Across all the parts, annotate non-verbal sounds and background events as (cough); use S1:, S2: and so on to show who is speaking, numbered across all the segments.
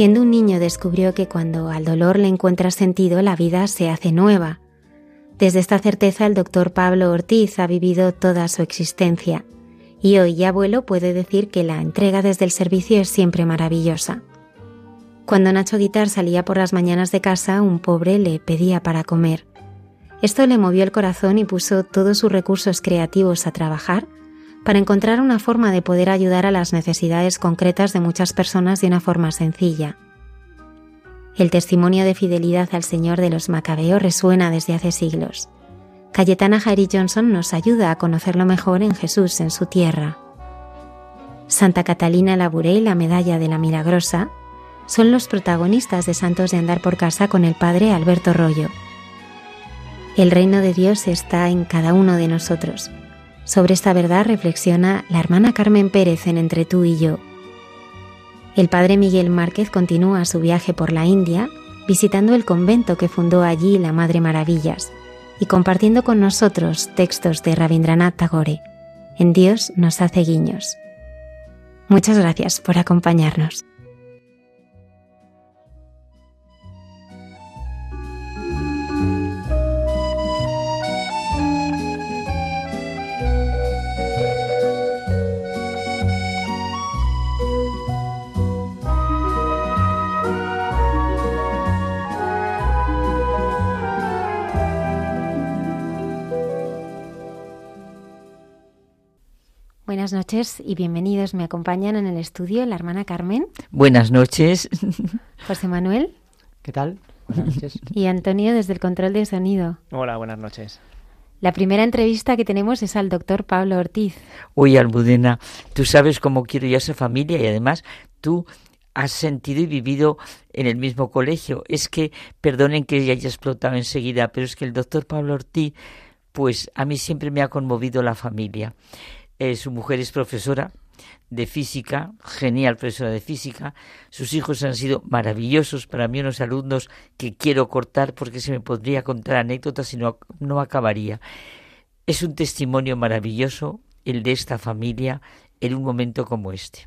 S1: Siendo un niño descubrió que cuando al dolor le encuentra sentido, la vida se hace nueva. Desde esta certeza el doctor Pablo Ortiz ha vivido toda su existencia y hoy ya abuelo puede decir que la entrega desde el servicio es siempre maravillosa. Cuando Nacho Guitar salía por las mañanas de casa, un pobre le pedía para comer. Esto le movió el corazón y puso todos sus recursos creativos a trabajar para encontrar una forma de poder ayudar a las necesidades concretas de muchas personas de una forma sencilla. El testimonio de fidelidad al Señor de los Macabeos resuena desde hace siglos. Cayetana Jairi Johnson nos ayuda a conocerlo mejor en Jesús en su tierra. Santa Catalina Labouré y la Medalla de la Milagrosa son los protagonistas de Santos de Andar por Casa con el Padre Alberto Rollo. El reino de Dios está en cada uno de nosotros sobre esta verdad reflexiona la hermana Carmen Pérez en Entre tú y yo. El padre Miguel Márquez continúa su viaje por la India, visitando el convento que fundó allí la Madre Maravillas y compartiendo con nosotros textos de Rabindranath Tagore. En Dios nos hace guiños. Muchas gracias por acompañarnos. Buenas noches y bienvenidos. Me acompañan en el estudio la hermana Carmen.
S2: Buenas noches. (laughs)
S1: José Manuel.
S3: ¿Qué tal? Buenas
S1: noches. (laughs) Y Antonio desde el control de sonido.
S4: Hola, buenas noches.
S1: La primera entrevista que tenemos es al doctor Pablo Ortiz.
S2: Oye, Almudena, tú sabes cómo quiero yo a esa familia y además tú has sentido y vivido en el mismo colegio. Es que, perdonen que ya haya explotado enseguida, pero es que el doctor Pablo Ortiz, pues a mí siempre me ha conmovido la familia. Eh, su mujer es profesora de física, genial profesora de física. Sus hijos han sido maravillosos para mí, unos alumnos que quiero cortar porque se me podría contar anécdotas y no, no acabaría. Es un testimonio maravilloso el de esta familia en un momento como este.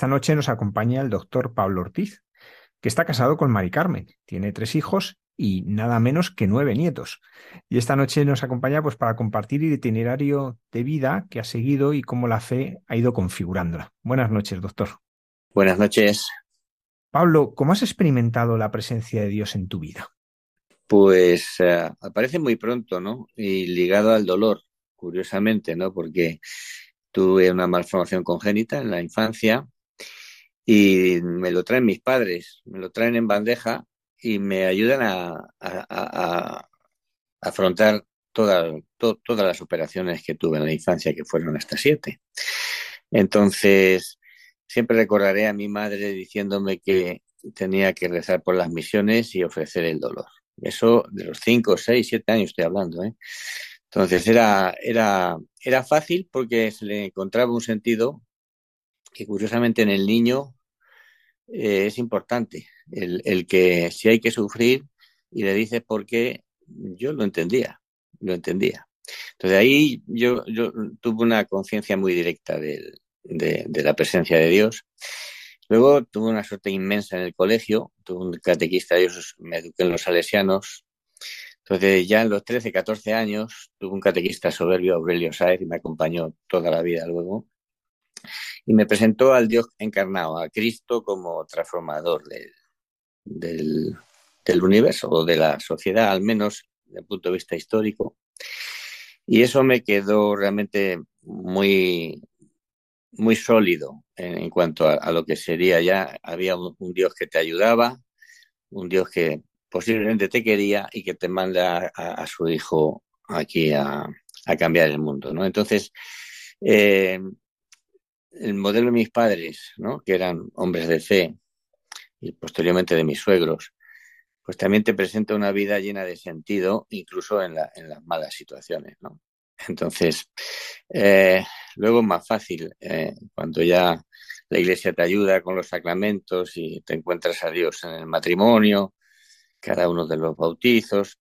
S3: Esta noche nos acompaña el doctor Pablo Ortiz, que está casado con Mari Carmen, tiene tres hijos y nada menos que nueve nietos. Y esta noche nos acompaña pues para compartir el itinerario de vida que ha seguido y cómo la fe ha ido configurándola. Buenas noches, doctor.
S4: Buenas noches.
S3: Pablo, ¿cómo has experimentado la presencia de Dios en tu vida?
S4: Pues eh, aparece muy pronto, ¿no? Y ligado al dolor, curiosamente, ¿no? Porque tuve una malformación congénita en la infancia y me lo traen mis padres, me lo traen en bandeja y me ayudan a, afrontar todas las operaciones que tuve en la infancia, que fueron hasta siete. Entonces, siempre recordaré a mi madre diciéndome que tenía que rezar por las misiones y ofrecer el dolor. Eso de los cinco, seis, siete años estoy hablando. ¿eh? Entonces era, era, era fácil porque se le encontraba un sentido que curiosamente en el niño eh, es importante. El, el, que si hay que sufrir y le dices por qué, yo lo entendía, lo entendía. Entonces ahí yo, yo tuve una conciencia muy directa de, de, la presencia de Dios. Luego tuve una suerte inmensa en el colegio, tuve un catequista, yo me eduqué en los salesianos. Entonces ya en los 13, 14 años tuve un catequista soberbio, Aurelio Sáez, y me acompañó toda la vida luego. Y me presentó al Dios encarnado, a Cristo como transformador del, del universo o de la sociedad, al menos desde el punto de vista histórico. Y eso me quedó realmente muy, muy sólido en, cuanto a, lo que sería ya, había un, Dios que te ayudaba, un Dios que posiblemente te quería y que te manda a, su hijo aquí a, cambiar el mundo, ¿no? Entonces, eh, el modelo de mis padres, ¿no? Que eran hombres de fe y posteriormente de mis suegros, pues también te presenta una vida llena de sentido, incluso en, en las malas situaciones. Entonces, eh, luego es más fácil, eh, cuando ya la iglesia te ayuda con los sacramentos y te encuentras a Dios en el matrimonio, cada uno de los bautizos.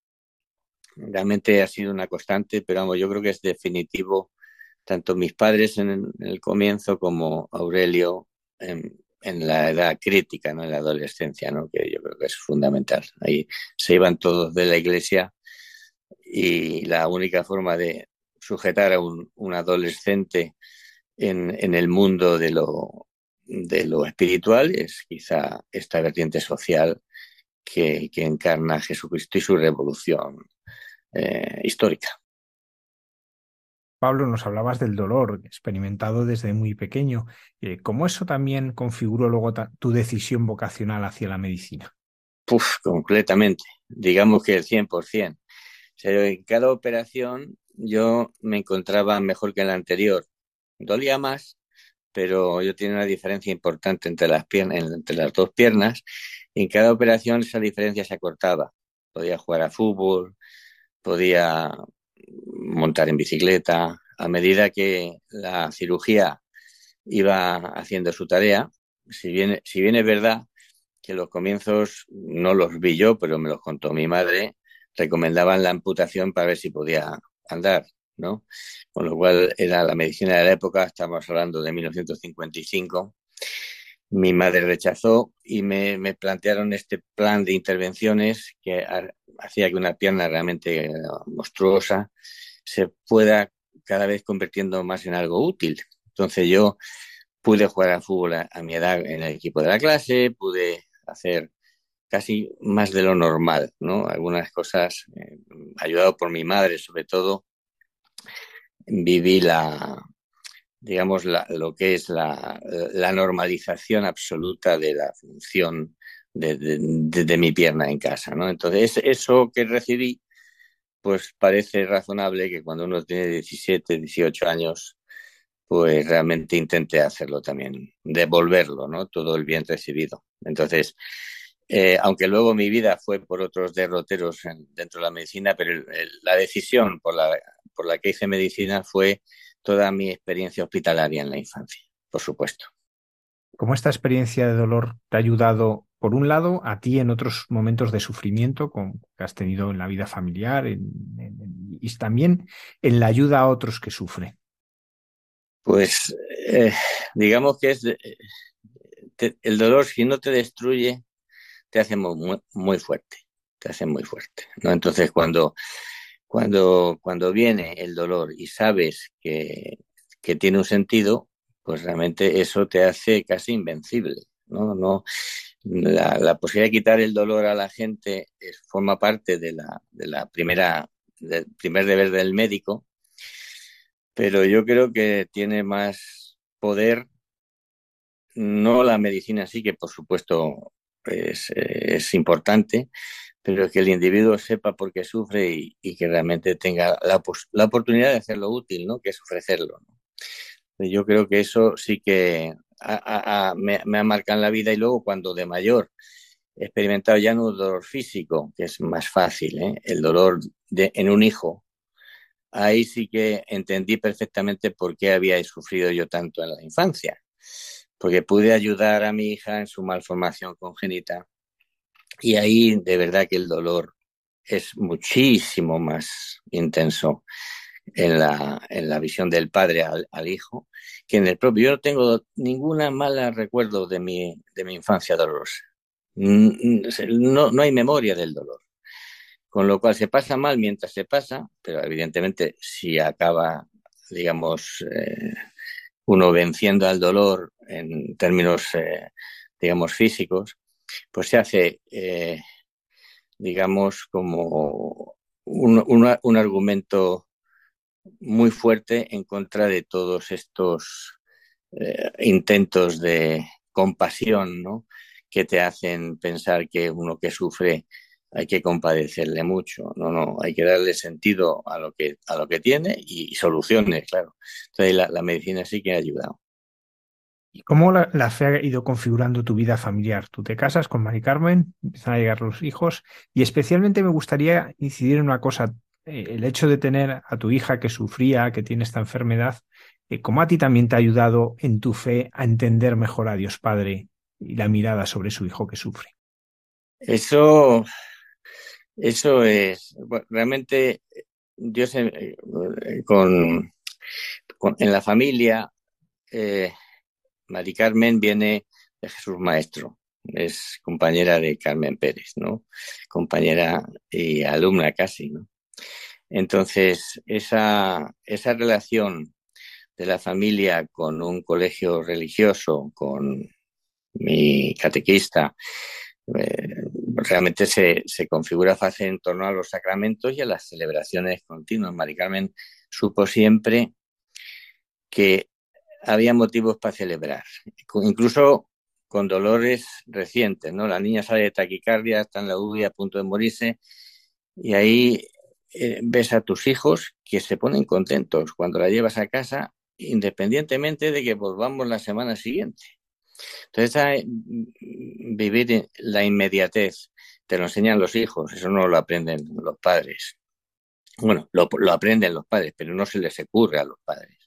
S4: Realmente ha sido una constante, pero vamos, yo creo que es definitivo tanto mis padres en el, comienzo como Aurelio en, la edad crítica, ¿no? en la adolescencia, ¿no? que yo creo que es fundamental. Ahí se iban todos de la iglesia y la única forma de, sujetar a un, adolescente en, el mundo de lo, espiritual es quizá esta vertiente social que, que encarna Jesucristo y su revolución eh, histórica.
S3: Pablo, nos hablabas del dolor experimentado desde muy pequeño. Eh, ¿Cómo eso también configuró luego tu decisión vocacional hacia la medicina?
S4: Puf, completamente. Digamos que el 100%. Pero en cada operación yo me encontraba mejor que en la anterior. Dolía más, pero yo tenía una diferencia importante entre las, piernas, entre las dos piernas. En cada operación esa diferencia se acortaba. Podía jugar a fútbol, podía montar en bicicleta. A medida que la cirugía iba haciendo su tarea, si bien, si bien es verdad que los comienzos no los vi yo, pero me los contó mi madre, recomendaban la amputación para ver si podía andar, ¿no? Con lo cual era la medicina de la época, estamos hablando de 1955. Mi madre rechazó y me, me plantearon este plan de intervenciones que hacía que una pierna realmente monstruosa se pueda cada vez convirtiendo más en algo útil. Entonces yo pude jugar al fútbol a, mi edad en el equipo de la clase, pude hacer casi más de lo normal, ¿no? Algunas cosas, eh, ayudado por mi madre sobre todo, viví la, digamos, lo que es la, normalización absoluta de la función de, mi pierna en casa, ¿no? Entonces, eso que recibí, pues parece razonable que cuando uno tiene 17, 18 años, pues realmente intente hacerlo también, devolverlo, ¿no? Todo el bien recibido. Entonces, eh, aunque luego mi vida fue por otros derroteros dentro de la medicina, pero la decisión por la, por la que hice medicina fue toda mi experiencia hospitalaria en la infancia, por supuesto.
S3: ¿Cómo esta experiencia de dolor te ha ayudado, por un lado, a ti en otros momentos de sufrimiento que has tenido en la vida familiar y también en la ayuda a otros que sufren?
S4: Pues eh, digamos que es el dolor, si no te destruye, te hace muy, fuerte, te hace muy fuerte, ¿no? Entonces, cuando, cuando, cuando viene el dolor y sabes que, que tiene un sentido, pues realmente eso te hace casi invencible, no la, posibilidad de quitar el dolor a la gente es, forma parte de la, de la primera, del primer deber del médico, pero yo creo que tiene más poder no la medicina sí que por supuesto es, es importante, pero que el individuo sepa por qué sufre y, que realmente tenga la, la, oportunidad de hacerlo útil, ¿no? Que es ofrecerlo. Yo creo que eso sí que me, me, ha marcado en la vida y luego cuando de mayor he experimentado ya no dolor físico, que es más fácil, ¿eh? el dolor de, en un hijo, ahí sí que entendí perfectamente por qué había sufrido yo tanto en la infancia, porque pude ayudar a mi hija en su malformación congénita y ahí de verdad que el dolor es muchísimo más intenso en la, en la visión del padre al, hijo que en el propio. Yo no tengo ninguna mala recuerdo de mi, de mi infancia dolorosa. No, no hay memoria del dolor. Con lo cual se pasa mal mientras se pasa, pero evidentemente si acaba, digamos, eh, uno venciendo al dolor en términos, eh, digamos, físicos, pues se hace, eh, digamos, como un, un, argumento muy fuerte en contra de todos estos eh, intentos de compasión, ¿no? Que te hacen pensar que uno que sufre hay que compadecerle mucho, no, no, hay que darle sentido a lo que, a lo que tiene y, soluciones, claro. Entonces la, medicina sí que ha ayudado.
S3: ¿Y cómo la, la, fe ha ido configurando tu vida familiar? Tú te casas con Mari Carmen, empiezan a llegar los hijos y especialmente me gustaría incidir en una cosa, el hecho de tener a tu hija que sufría, que tiene esta enfermedad, eh, ¿cómo a ti también te ha ayudado en tu fe a entender mejor a Dios Padre y la mirada sobre su hijo que sufre?
S4: Eso eso es, realmente Dios eh, con, con, en la familia, eh, Mari Carmen viene de Jesús Maestro, es compañera de Carmen Pérez, ¿no? Compañera y alumna casi, ¿no? Entonces, esa, esa relación de la familia con un colegio religioso, con mi catequista, eh, realmente se, se, configura fácil en torno a los sacramentos y a las celebraciones continuas. Mari Carmen supo siempre que había motivos para celebrar, incluso con dolores recientes, ¿no? La niña sale de taquicardia, está en la UBI a punto de morirse y ahí eh, ves a tus hijos que se ponen contentos cuando la llevas a casa, independientemente de que volvamos la semana siguiente. Entonces, vivir la inmediatez, te lo enseñan los hijos, eso no lo aprenden los padres. Bueno, lo, lo aprenden los padres, pero no se les ocurre a los padres.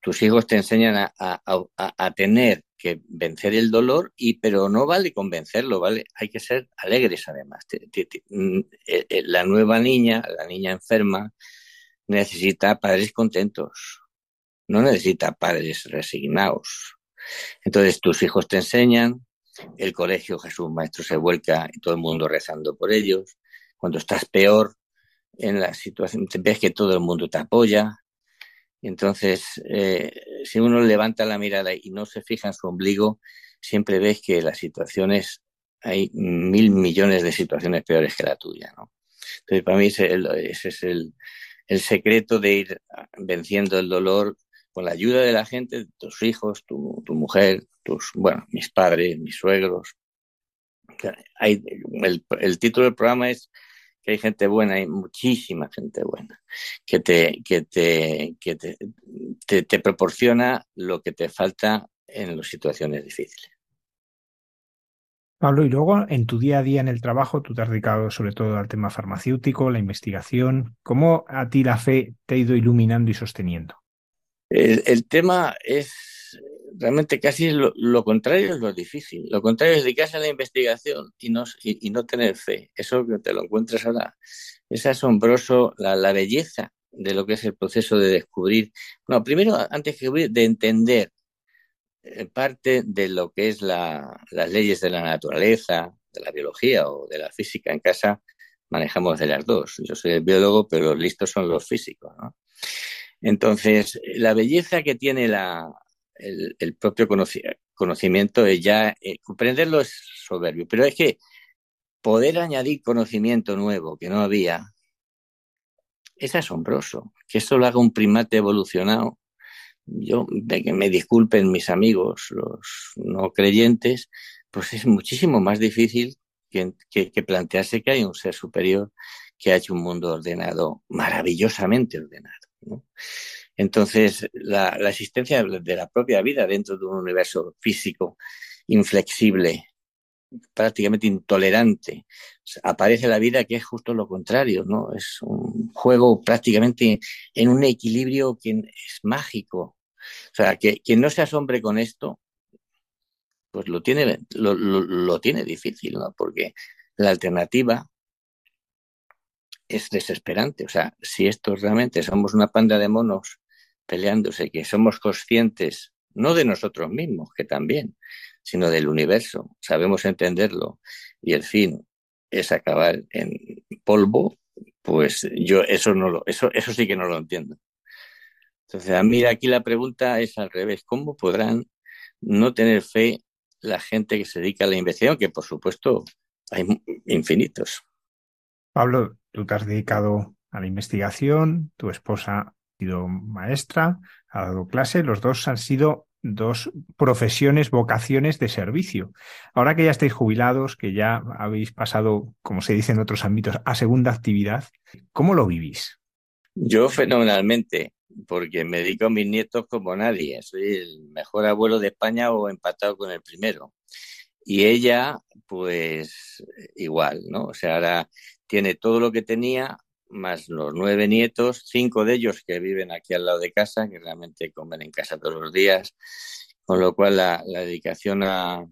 S4: Tus, hijos te enseñan a, tener que vencer el dolor, y pero no vale convencerlo, vale, hay que ser alegres además. Mm, eh, eh, la nueva niña, la niña enferma, necesita padres contentos, no necesita padres resignados. Entonces tus hijos te enseñan, el colegio Jesús Maestro se vuelca y todo el mundo rezando por ellos. Cuando estás peor en la situación, ves que todo el mundo te apoya. Entonces, eh, si uno levanta la mirada y no se fija en su ombligo, siempre ves que las situaciones, hay mil millones de situaciones peores que la tuya, ¿no? Entonces, para mí ese, es el, el secreto de ir venciendo el dolor con la ayuda de la gente, tus hijos, tu, mujer, tus, bueno, mis padres, mis suegros. El título del programa es que hay gente buena, hay muchísima gente buena, que te, que te, que te, te, te proporciona lo que te falta en las situaciones difíciles.
S3: Pablo, y luego en tu día a día en el trabajo, tú te has dedicado sobre todo al tema farmacéutico, la investigación. ¿Cómo a ti la fe te ha ido iluminando y sosteniendo?
S4: El, el tema es realmente casi lo, lo, contrario es lo difícil. Lo contrario es dedicarse a la investigación y no, y, no tener fe. Eso que te lo encuentras ahora. Es asombroso la, la, belleza de lo que es el proceso de descubrir. No, primero, antes que de entender eh, parte de lo que es la, las leyes de la naturaleza, de la biología o de la física. En casa manejamos de las dos. Yo soy el biólogo, pero los listos son los físicos. ¿no? Entonces, la belleza que tiene la, el, el propio conocimiento es ya, eh, comprenderlo es soberbio, pero es que poder añadir conocimiento nuevo que no había es asombroso. Que esto lo haga un primate evolucionado. Yo, de que me disculpen mis amigos, los no creyentes, pues es muchísimo más difícil que, plantearse que hay un ser superior que ha hecho un mundo ordenado, maravillosamente ordenado. Entonces, la, existencia de la propia vida dentro de un universo físico inflexible, prácticamente intolerante, aparece la vida que es justo lo contrario, ¿no? Es un juego prácticamente en un equilibrio que es mágico. O sea, que quien no se asombre con esto, pues lo tiene, lo tiene difícil, ¿no? Porque la alternativa es desesperante. O sea, si esto realmente somos una panda de monos peleándose, que somos conscientes, no de nosotros mismos, que también, sino del universo, sabemos entenderlo y el fin es acabar en polvo, pues yo eso no lo, eso, eso sí que no lo entiendo. Entonces, a mí aquí la pregunta es al revés, ¿cómo podrán no tener fe la gente que se dedica a la investigación? Que por supuesto hay infinitos.
S3: Pablo, tú te has dedicado a la investigación, tu esposa sido maestra, ha dado clase, los dos han sido dos profesiones, vocaciones de servicio. Ahora que ya estáis jubilados, que ya habéis pasado, como se dice en otros ámbitos, a segunda actividad, ¿cómo lo vivís?
S4: Yo fenomenalmente, porque me dedico a mis nietos como nadie. Soy el mejor abuelo de España o empatado con el primero. Y ella, pues igual, ¿no? O sea, ahora tiene todo lo que tenía, más los nueve nietos, cinco de ellos que viven aquí al lado de casa, que realmente comen en casa todos los días, con lo cual la, dedicación a,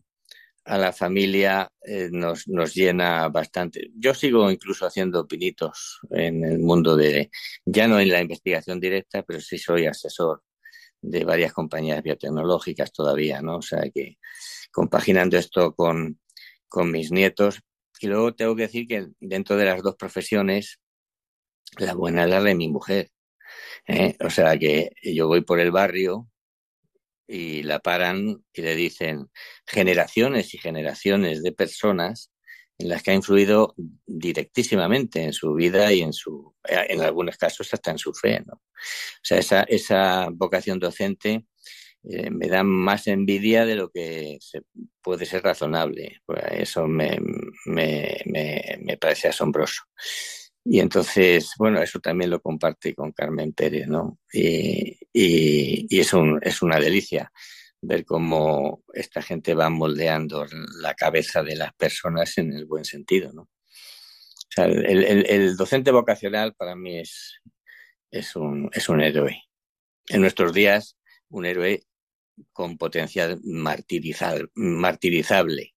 S4: a, la familia eh, nos, nos, llena bastante. Yo sigo incluso haciendo pinitos en el mundo de, ya no en la investigación directa, pero sí soy asesor de varias compañías biotecnológicas todavía, ¿no? O sea que compaginando esto con, con mis nietos, y luego tengo que decir que dentro de las dos profesiones, la buena la de mi mujer. ¿eh? O sea que yo voy por el barrio y la paran y le dicen generaciones y generaciones de personas en las que ha influido directísimamente en su vida y en su, en algunos casos hasta en su fe, ¿no? O sea, esa, esa vocación docente eh, me da más envidia de lo que se puede ser razonable. Pues eso me, me, me, me, parece asombroso. Y entonces, bueno, eso también lo comparte con Carmen Pérez, ¿no? Y, y, es, un, es una delicia ver cómo esta gente va moldeando la cabeza de las personas en el buen sentido, ¿no? O sea, el, el, el docente vocacional para mí es, es, un, es un héroe. En nuestros días, un héroe con potencial martirizable.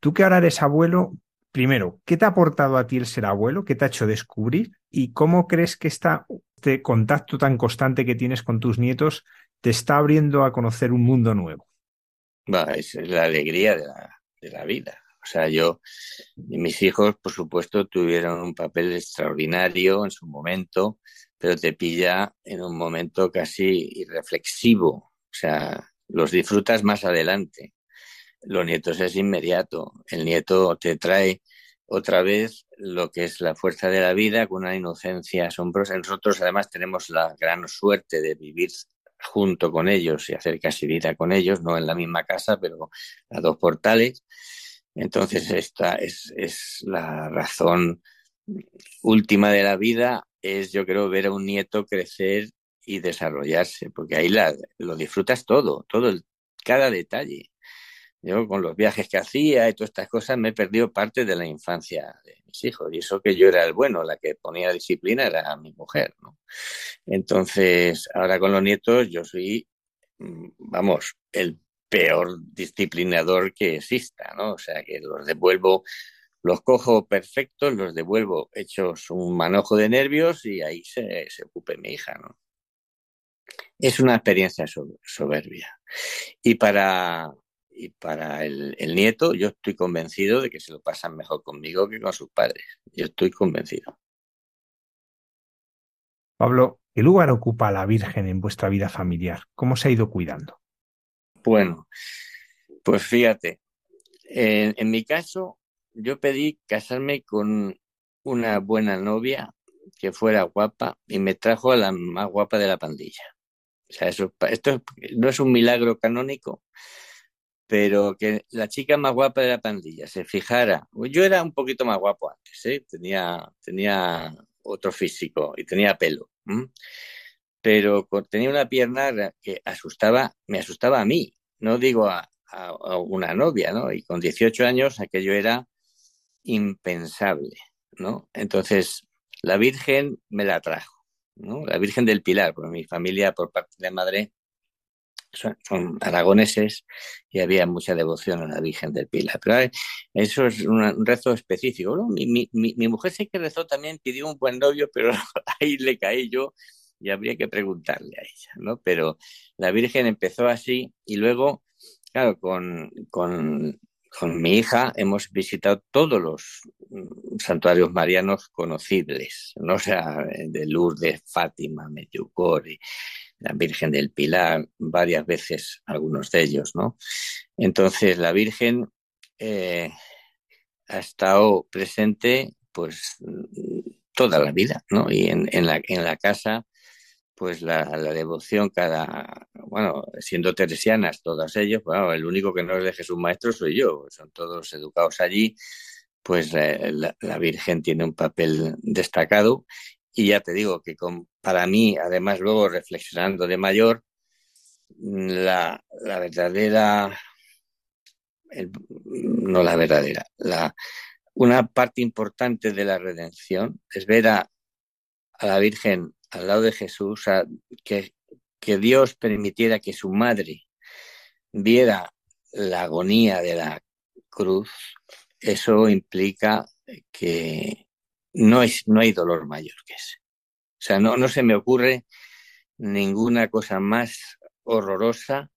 S3: Tú que ahora eres abuelo, primero, ¿qué te ha aportado a ti el ser abuelo? ¿Qué te ha hecho descubrir? ¿Y cómo crees que este contacto tan constante que tienes con tus nietos te está abriendo a conocer un mundo nuevo?
S4: Bah, es la alegría de la, de la vida. O sea, yo, mis hijos, por supuesto, tuvieron un papel extraordinario en su momento, pero te pilla en un momento casi irreflexivo. O sea, los disfrutas más adelante. Los nietos es inmediato. El nieto te trae otra vez lo que es la fuerza de la vida con una inocencia asombrosa. Nosotros además tenemos la gran suerte de vivir junto con ellos y hacer casi vida con ellos, no en la misma casa, pero a dos portales. Entonces esta es, es la razón última de la vida, es yo creo ver a un nieto crecer y desarrollarse, porque ahí la, lo disfrutas todo, todo el, cada detalle. Yo con los viajes que hacía y todas estas cosas me he perdido parte de la infancia de mis hijos y eso que yo era el bueno, la que ponía disciplina era mi mujer, ¿no? Entonces, ahora con los nietos yo soy, vamos, el peor disciplinador que exista, ¿no? O sea, que los devuelvo, los cojo perfectos, los devuelvo hechos un manojo de nervios y ahí se, se ocupe mi hija, ¿no? es una experiencia soberbia. Y para, y para el, nieto, yo estoy convencido de que se lo pasan mejor conmigo que con sus padres. Yo estoy convencido.
S3: Pablo, ¿qué lugar ocupa la Virgen en vuestra vida familiar? ¿Cómo se ha ido cuidando?
S4: Bueno, pues fíjate, en mi caso, yo pedí casarme con una buena novia que fuera guapa y me trajo a la más guapa de la pandilla. O sea, eso, esto no es un milagro canónico, pero que la chica más guapa de la pandilla se fijara. Yo era un poquito más guapo antes, ¿eh? tenía, tenía otro físico y tenía pelo. Pero tenía una pierna que asustaba, me asustaba a mí, no digo a, una novia, ¿no? Y con 18 años aquello era impensable, ¿no? Entonces, la Virgen me la trajo, ¿no? La Virgen del Pilar, porque mi familia por parte de madre son, aragoneses y había mucha devoción a la Virgen del Pilar. Pero eso es un rezo específico. ¿no? Mi, mi, mujer sé que rezó también, pidió un buen novio, pero (laughs) ahí le caí yo y habría que preguntarle a ella, ¿no? Pero la Virgen empezó así y luego, claro, con, con con mi hija hemos visitado todos los mm, santuarios marianos conocibles, ¿no? O sea, de Lourdes, Fátima, Medjugorje, la Virgen del Pilar, varias veces algunos de ellos, ¿no? Entonces, la Virgen eh, ha estado presente, pues, toda la vida, ¿no? Y en, la, en la casa pues la, devoción cada, bueno, siendo teresianas todas ellos, bueno, el único que no es de Jesús Maestro soy yo, son todos educados allí, pues eh, la, Virgen tiene un papel destacado y ya te digo que para mí, además luego reflexionando de mayor, la, la verdadera, no la verdadera, la, una parte importante de la redención es ver a, a la Virgen al lado de Jesús, que, que Dios permitiera que su madre viera la agonía de la cruz, eso implica que no, es, no hay dolor mayor que ese. O sea, no, no se me ocurre ninguna cosa más horrorosa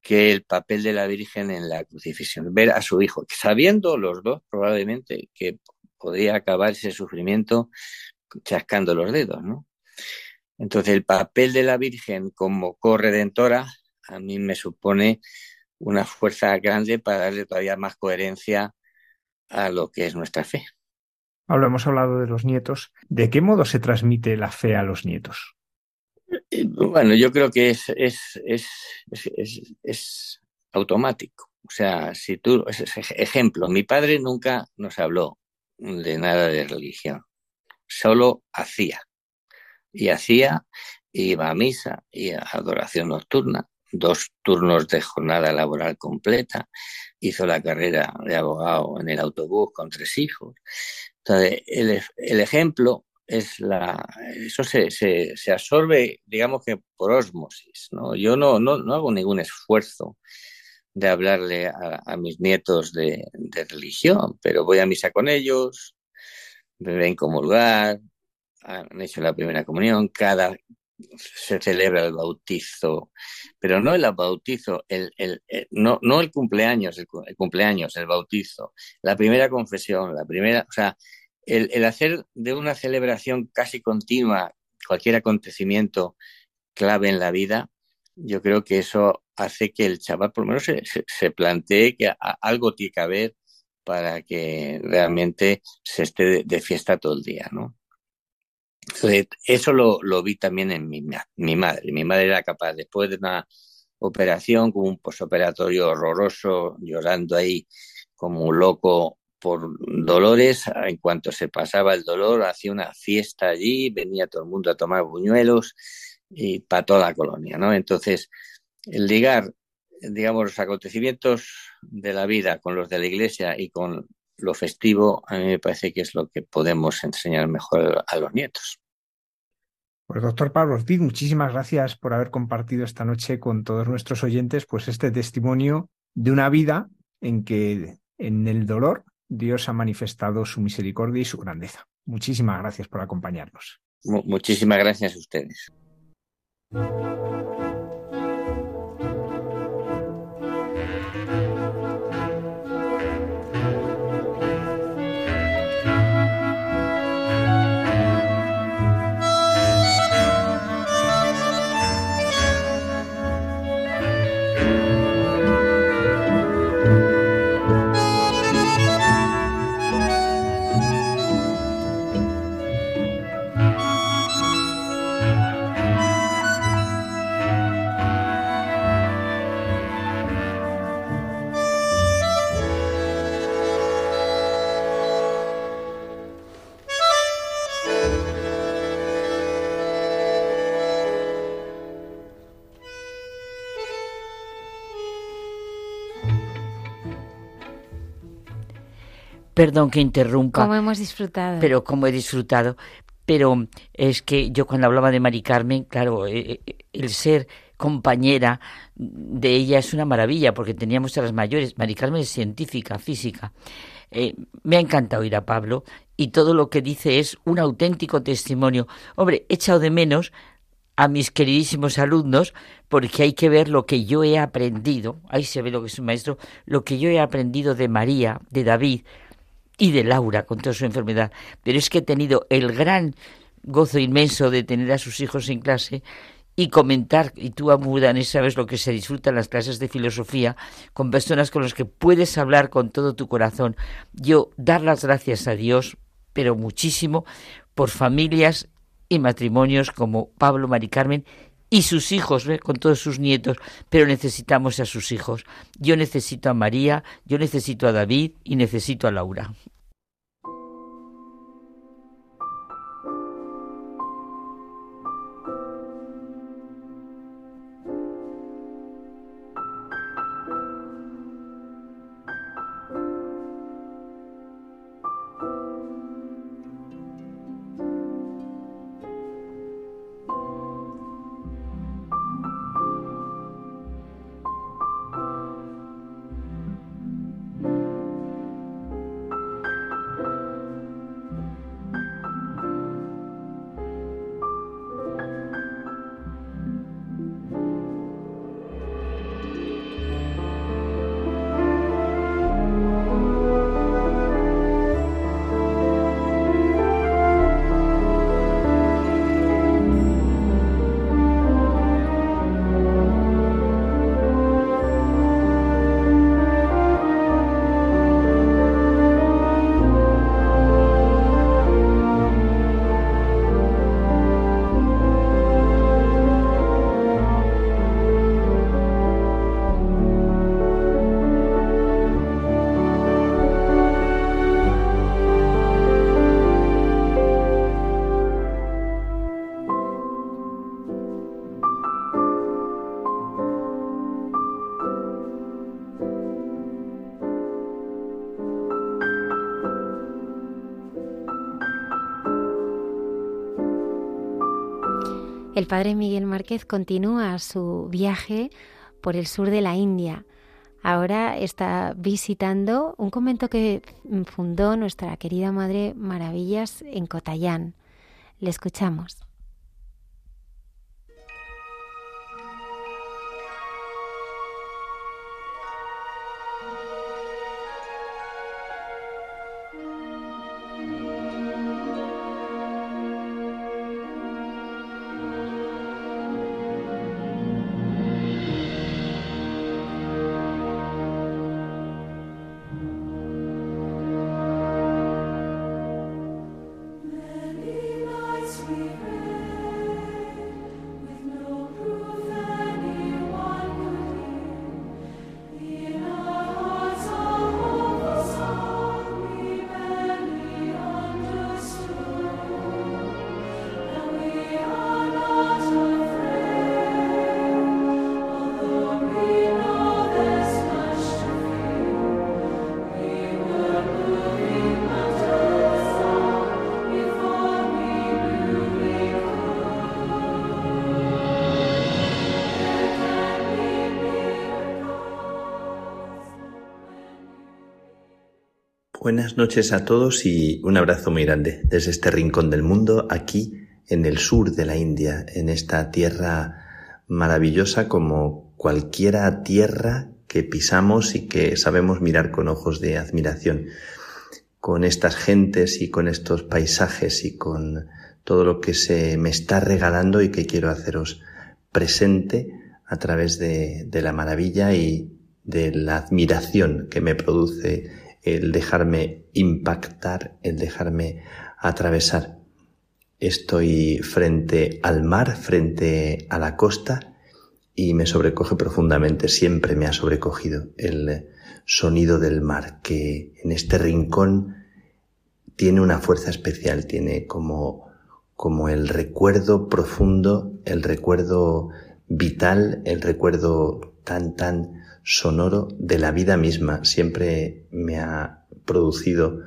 S4: que el papel de la Virgen en la crucifixión. Ver a su hijo, sabiendo los dos probablemente que podría acabar ese sufrimiento chascando los dedos, ¿no? Entonces, el papel de la Virgen como corredentora a mí me supone una fuerza grande para darle todavía más coherencia a lo que es nuestra fe.
S3: Ahora hemos hablado de los nietos. ¿De qué modo se transmite la fe a los nietos?
S4: Eh, bueno, yo creo que es, es, es, es automático. O sea, si tú, ejemplo, mi padre nunca nos habló de nada de religión, solo hacía y hacía, iba a misa y a adoración nocturna, dos turnos de jornada laboral completa, hizo la carrera de abogado en el autobús con tres hijos. Entonces, el, el ejemplo es la, eso se, se, se, absorbe, digamos que por osmosis, ¿no? Yo no, no, no hago ningún esfuerzo de hablarle a, a mis nietos de, de, religión, pero voy a misa con ellos, me ven comulgar, han hecho la primera comunión, cada se celebra el bautizo, pero no el bautizo, el, el, no, no el cumpleaños, el, cumpleaños, el bautizo, la primera confesión, la primera, o sea, el, el hacer de una celebración casi continua cualquier acontecimiento clave en la vida, yo creo que eso hace que el chaval por lo menos se, se, plantee que algo tiene que haber para que realmente se esté de fiesta todo el día, ¿no? Eso lo, lo vi también en mi, mi, madre. Mi madre era capaz, después de una operación, con un posoperatorio horroroso, llorando ahí como un loco por dolores, en cuanto se pasaba el dolor, hacía una fiesta allí, venía todo el mundo a tomar buñuelos y para toda la colonia, ¿no? Entonces, el ligar, digamos, los acontecimientos de la vida con los de la iglesia y con lo festivo, a mí me parece que es lo que podemos enseñar mejor a los nietos.
S3: Pues doctor Pablo Ortiz, muchísimas gracias por haber compartido esta noche con todos nuestros oyentes pues este testimonio de una vida en que en el dolor Dios ha manifestado su misericordia y su grandeza. Muchísimas gracias por acompañarnos.
S4: Muchísimas gracias a ustedes.
S2: Perdón que interrumpa.
S1: ¿Cómo hemos disfrutado?
S2: Pero como he disfrutado. Pero es que yo cuando hablaba de Mari Carmen, claro, eh, eh, el ser compañera de ella es una maravilla porque teníamos a las mayores. Mari Carmen es científica, física. Eh, me ha encantado ir a Pablo y todo lo que dice es un auténtico testimonio. Hombre, he echado de menos a mis queridísimos alumnos porque hay que ver lo que yo he aprendido. Ahí se ve lo que es un maestro, lo que yo he aprendido de María, de David, y de Laura con toda su enfermedad. Pero es que he tenido el gran gozo inmenso de tener a sus hijos en clase y comentar, y tú, Amudanes, sabes lo que se disfruta en las clases de filosofía con personas con las que puedes hablar con todo tu corazón. Yo dar las gracias a Dios, pero muchísimo, por familias y matrimonios como Pablo, Mari Carmen y sus hijos, con todos sus nietos, pero necesitamos a sus hijos. Yo necesito a María, yo necesito a David y necesito a Laura.
S1: El padre Miguel Márquez continúa su viaje por el sur de la India. Ahora está visitando un convento que fundó nuestra querida Madre Maravillas en Cotayán. Le escuchamos.
S5: Buenas noches a todos y un abrazo muy grande desde este rincón del mundo aquí en el sur de la India, en esta tierra maravillosa como cualquiera tierra que pisamos y que sabemos mirar con ojos de admiración. Con estas gentes y con estos paisajes y con todo lo que se me está regalando y que quiero haceros presente a través de, de la maravilla y de la admiración que me produce el dejarme impactar, el dejarme atravesar. Estoy frente al mar, frente a la costa y me sobrecoge profundamente, siempre me ha sobrecogido el sonido del mar que en este rincón tiene una fuerza especial, tiene como, como el recuerdo profundo, el recuerdo vital, el recuerdo tan, tan sonoro de la vida misma. Siempre me ha producido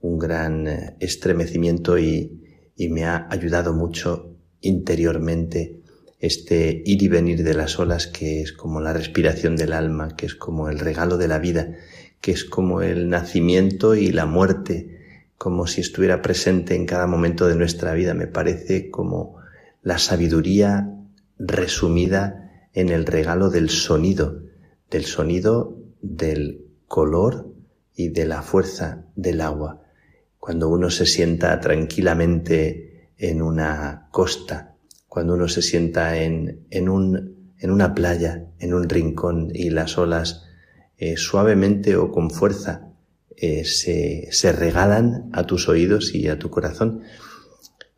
S5: un gran eh, estremecimiento y, y me ha ayudado mucho interiormente este ir y venir de las olas que es como la respiración del alma, que es como el regalo de la vida, que es como el nacimiento y la muerte, como si estuviera presente en cada momento de nuestra vida. Me parece como la sabiduría resumida en el regalo del sonido, del sonido del color y de la fuerza del agua. Cuando uno se sienta tranquilamente en una costa, cuando uno se sienta en, en, un, en una playa, en un rincón y las olas eh, suavemente o con fuerza eh, se, se regalan a tus oídos y a tu corazón,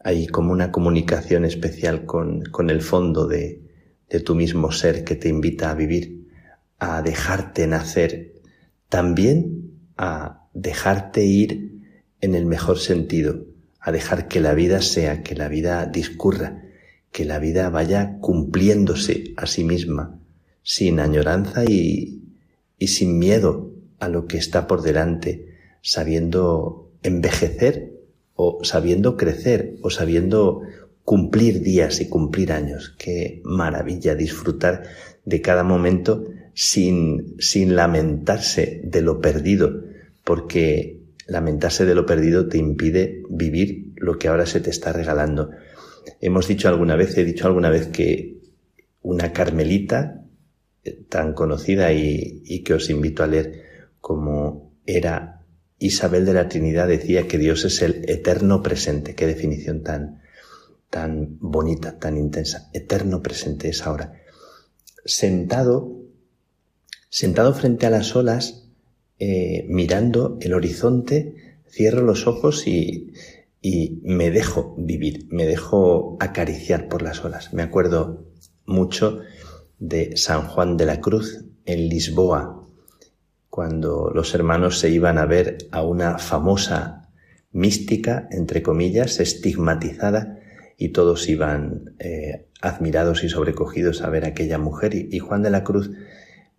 S5: hay como una comunicación especial con, con el fondo de, de tu mismo ser que te invita a vivir a dejarte nacer, también a dejarte ir en el mejor sentido, a dejar que la vida sea, que la vida discurra, que la vida vaya cumpliéndose a sí misma, sin añoranza y, y sin miedo a lo que está por delante, sabiendo envejecer o sabiendo crecer o sabiendo cumplir días y cumplir años. Qué maravilla disfrutar de cada momento sin, sin lamentarse de lo perdido, porque lamentarse de lo perdido te impide vivir lo que ahora se te está regalando. Hemos dicho alguna vez, he dicho alguna vez que una carmelita eh, tan conocida y, y que os invito a leer como era Isabel de la Trinidad decía que Dios es el eterno presente. Qué definición tan, tan bonita, tan intensa. Eterno presente es ahora. Sentado Sentado frente a las olas, eh, mirando el horizonte, cierro los ojos y, me dejo vivir, me dejo acariciar por las olas. Me acuerdo mucho de San Juan de la Cruz en Lisboa, cuando los hermanos se iban a ver a una famosa mística, entre comillas, estigmatizada, y todos iban eh, admirados y sobrecogidos a ver a aquella mujer. y Juan de la Cruz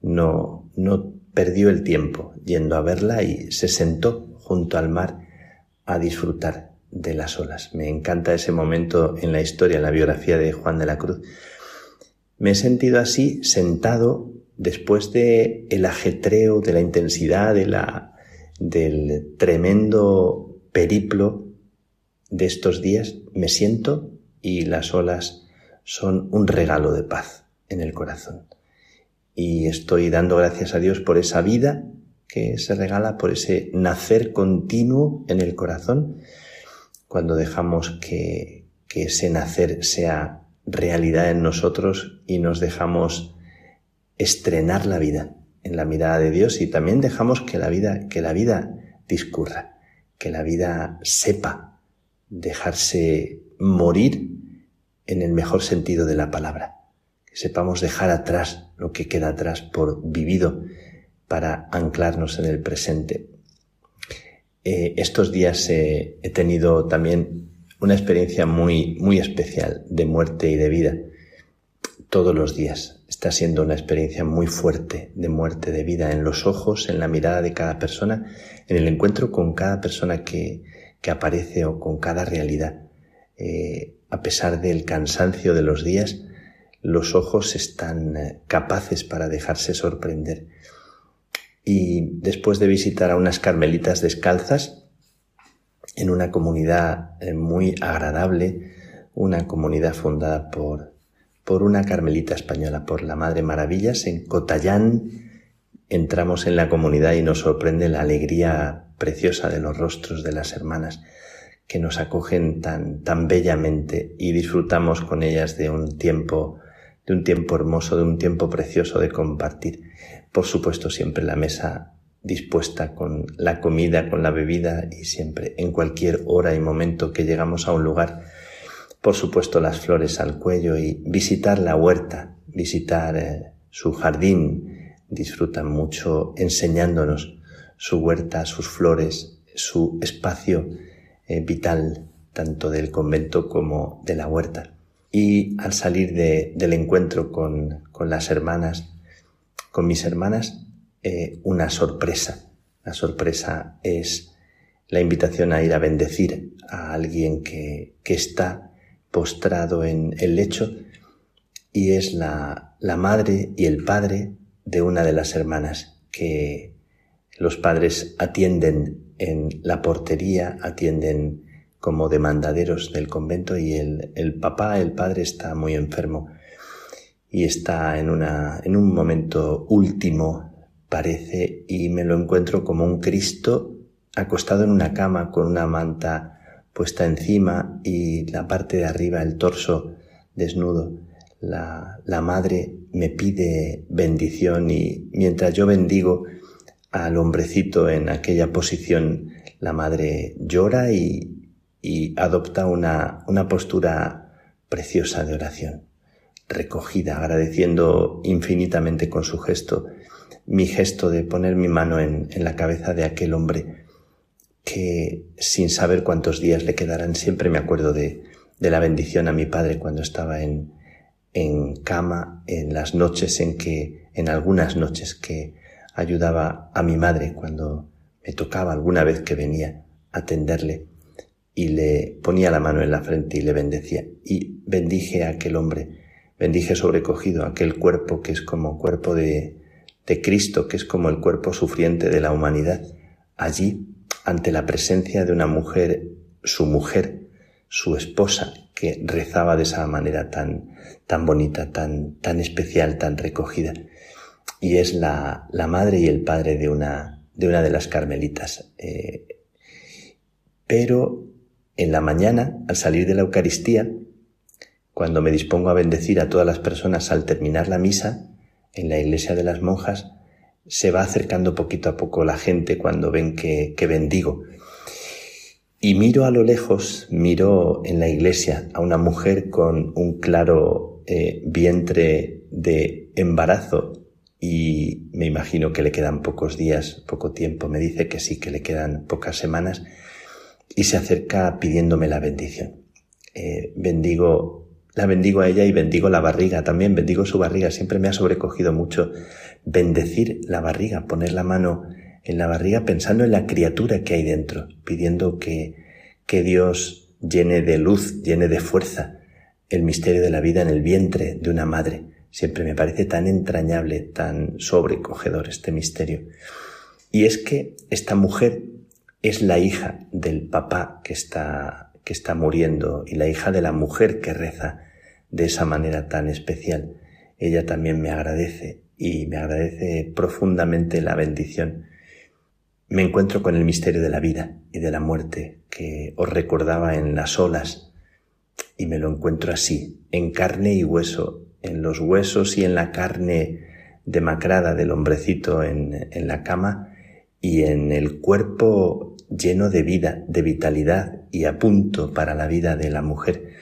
S5: no, no perdió el tiempo yendo a verla y se sentó junto al mar a disfrutar de las olas. Me encanta ese momento en la historia, en la biografía de Juan de la Cruz. Me he sentido así, sentado, después de el ajetreo, de la intensidad, de la, del tremendo periplo de estos días, me siento y las olas son un regalo de paz en el corazón y estoy dando gracias a Dios por esa vida que se regala, por ese nacer continuo en el corazón, cuando dejamos que, que ese nacer sea realidad en nosotros y nos dejamos estrenar la vida en la mirada de Dios y también dejamos que la vida, que la vida discurra, que la vida sepa dejarse morir en el mejor sentido de la palabra que sepamos dejar atrás lo que queda atrás por vivido para anclarnos en el presente. Eh, estos días eh, he tenido también una experiencia muy, muy especial de muerte y de vida. Todos los días está siendo una experiencia muy fuerte de muerte, de vida, en los ojos, en la mirada de cada persona, en el encuentro con cada persona que, que aparece o con cada realidad. Eh, a pesar del cansancio de los días, los ojos están eh, capaces para dejarse sorprender. Y después de visitar a unas carmelitas descalzas, en una comunidad eh, muy agradable, una comunidad fundada por, por una carmelita española, por la Madre Maravillas, en Cotayán. Entramos en la comunidad y nos sorprende la alegría preciosa de los rostros de las hermanas que nos acogen tan, tan bellamente y disfrutamos con ellas de un tiempo, de un tiempo hermoso, de un tiempo precioso de compartir. Por supuesto, siempre la mesa dispuesta con la comida, con la bebida y siempre, en cualquier hora y momento que llegamos a un lugar, por supuesto las flores al cuello y visitar la huerta, visitar eh, su jardín, disfrutan mucho enseñándonos su huerta, sus flores, su espacio eh, vital, tanto del convento como de la huerta. Y al salir del encuentro con, con las hermanas, con mis hermanas, eh, una sorpresa. La sorpresa es la invitación a ir a bendecir a alguien que, que está postrado en el lecho y es la, la madre y el padre de una de las hermanas que los padres atienden en la portería, atienden como demandaderos del convento y el, el papá, el padre está muy enfermo y está en, una, en un momento último parece y me lo encuentro como un Cristo acostado en una cama con una manta puesta encima y la parte de arriba, el torso desnudo. La, la madre me pide bendición y mientras yo bendigo al hombrecito en aquella posición, la madre llora y, y adopta una, una postura preciosa de oración, recogida, agradeciendo infinitamente con su gesto mi gesto de poner mi mano en, la cabeza de aquel hombre que sin saber cuántos días le quedarán, siempre me acuerdo de, de la bendición a mi padre cuando estaba en, en cama, en las noches en que, en algunas noches que ayudaba a mi madre cuando me tocaba alguna vez que venía a atenderle y le ponía la mano en la frente y le bendecía y bendije a aquel hombre, bendije sobrecogido aquel cuerpo que es como cuerpo de, de Cristo, que es como el cuerpo sufriente de la humanidad, allí, ante la presencia de una mujer, su mujer, su esposa, que rezaba de esa manera tan, tan bonita, tan, tan especial, tan recogida. Y es la, la madre y el padre de una, de una de las carmelitas. Eh, pero en la mañana, al salir de la Eucaristía, cuando me dispongo a bendecir a todas las personas al terminar la misa, en la iglesia de las monjas se va acercando poquito a poco la gente cuando ven que, bendigo. Y miro a lo lejos, miro en la iglesia a una mujer con un claro eh, vientre de embarazo y me imagino que le quedan pocos días, poco tiempo. Me dice que sí, que le quedan pocas semanas y se acerca pidiéndome la bendición. Eh, bendigo la bendigo a ella y bendigo la barriga, también bendigo su barriga. Siempre me ha sobrecogido mucho bendecir la barriga, poner la mano en la barriga pensando en la criatura que hay dentro, pidiendo que, que Dios llene de luz, llene de fuerza el misterio de la vida en el vientre de una madre. Siempre me parece tan entrañable, tan sobrecogedor este misterio. Y es que esta mujer es la hija del papá que está que está muriendo y la hija de la mujer que reza de esa manera tan especial, ella también me agradece y me agradece profundamente la bendición. Me encuentro con el misterio de la vida y de la muerte que os recordaba en las olas y me lo encuentro así, en carne y hueso, en los huesos y en la carne demacrada del hombrecito en, en la cama y en el cuerpo lleno de vida, de vitalidad y a punto para la vida de la mujer.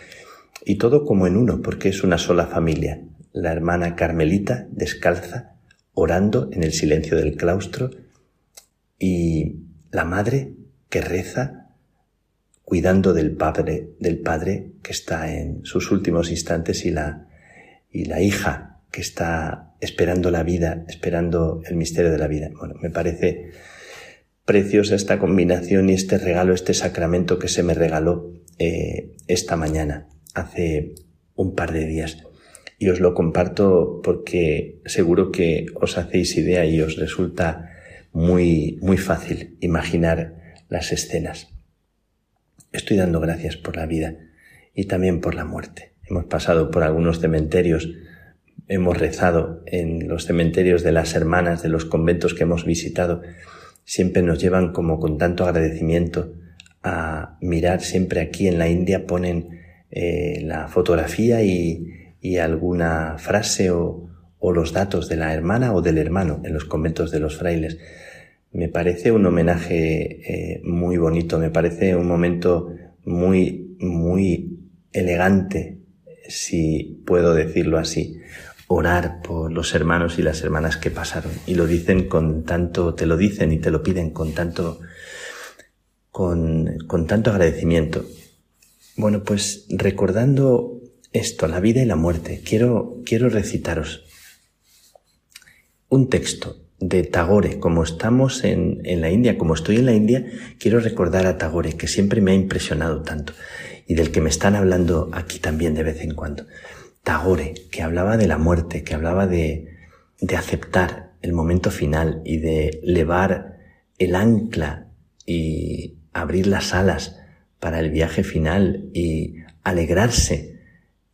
S5: Y todo como en uno, porque es una sola familia. La hermana Carmelita, descalza, orando en el silencio del claustro, y la madre que reza, cuidando del padre, del padre que está en sus últimos instantes, y la, y la hija que está esperando la vida, esperando el misterio de la vida. Bueno, me parece preciosa esta combinación y este regalo, este sacramento que se me regaló eh, esta mañana, hace un par de días. Y os lo comparto porque seguro que os hacéis idea y os resulta muy, muy fácil imaginar las escenas. Estoy dando gracias por la vida y también por la muerte. Hemos pasado por algunos cementerios, hemos rezado en los cementerios de las hermanas de los conventos que hemos visitado. Siempre nos llevan como con tanto agradecimiento a mirar, siempre aquí en la India ponen eh, la fotografía y, alguna frase o, los datos de la hermana o del hermano en los conventos de los frailes. Me parece un homenaje eh, muy bonito, me parece un momento muy, muy elegante, si puedo decirlo así, orar por los hermanos y las hermanas que pasaron. Y lo dicen con tanto, te lo dicen y te lo piden con tanto, con, con tanto agradecimiento. Bueno, pues recordando esto, la vida y la muerte, quiero, quiero recitaros un texto de Tagore. Como estamos en, en, la India, como estoy en la India, quiero recordar a Tagore, que siempre me ha impresionado tanto y del que me están hablando aquí también de vez en cuando. Tagore, que hablaba de la muerte, que hablaba de, de aceptar el momento final y de levar el ancla y abrir las alas para el viaje final y alegrarse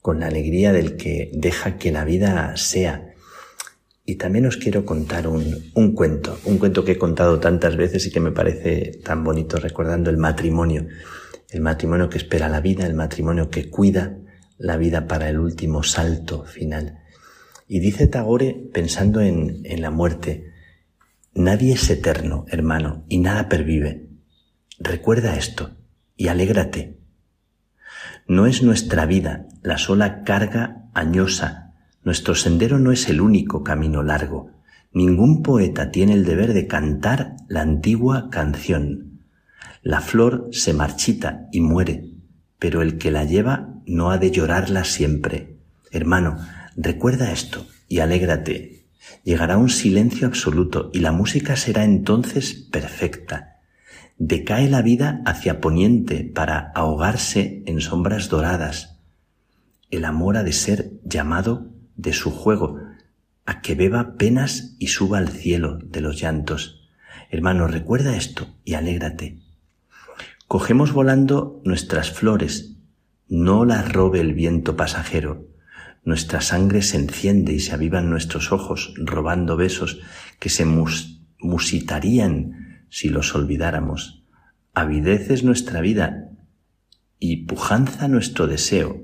S5: con la alegría del que deja que la vida sea. Y también os quiero contar un, un, cuento, un cuento que he contado tantas veces y que me parece tan bonito recordando el matrimonio, el matrimonio que espera la vida, el matrimonio que cuida la vida para el último salto final. Y dice Tagore, pensando en, en la muerte, nadie es eterno, hermano, y nada pervive. Recuerda esto, y alégrate. No es nuestra vida la sola carga añosa, nuestro sendero no es el único camino largo. Ningún poeta tiene el deber de cantar la antigua canción. La flor se marchita y muere, pero el que la lleva no ha de llorarla siempre. Hermano, recuerda esto y alégrate. Llegará un silencio absoluto y la música será entonces perfecta decae la vida hacia poniente para ahogarse en sombras doradas. El amor ha de ser llamado de su juego, a que beba penas y suba al cielo de los llantos. Hermano, recuerda esto y alégrate. Cogemos volando nuestras flores, no las robe el viento pasajero. Nuestra sangre se enciende y se avivan nuestros ojos, robando besos que se musitarían si los olvidáramos. Avidez es nuestra vida y pujanza nuestro deseo,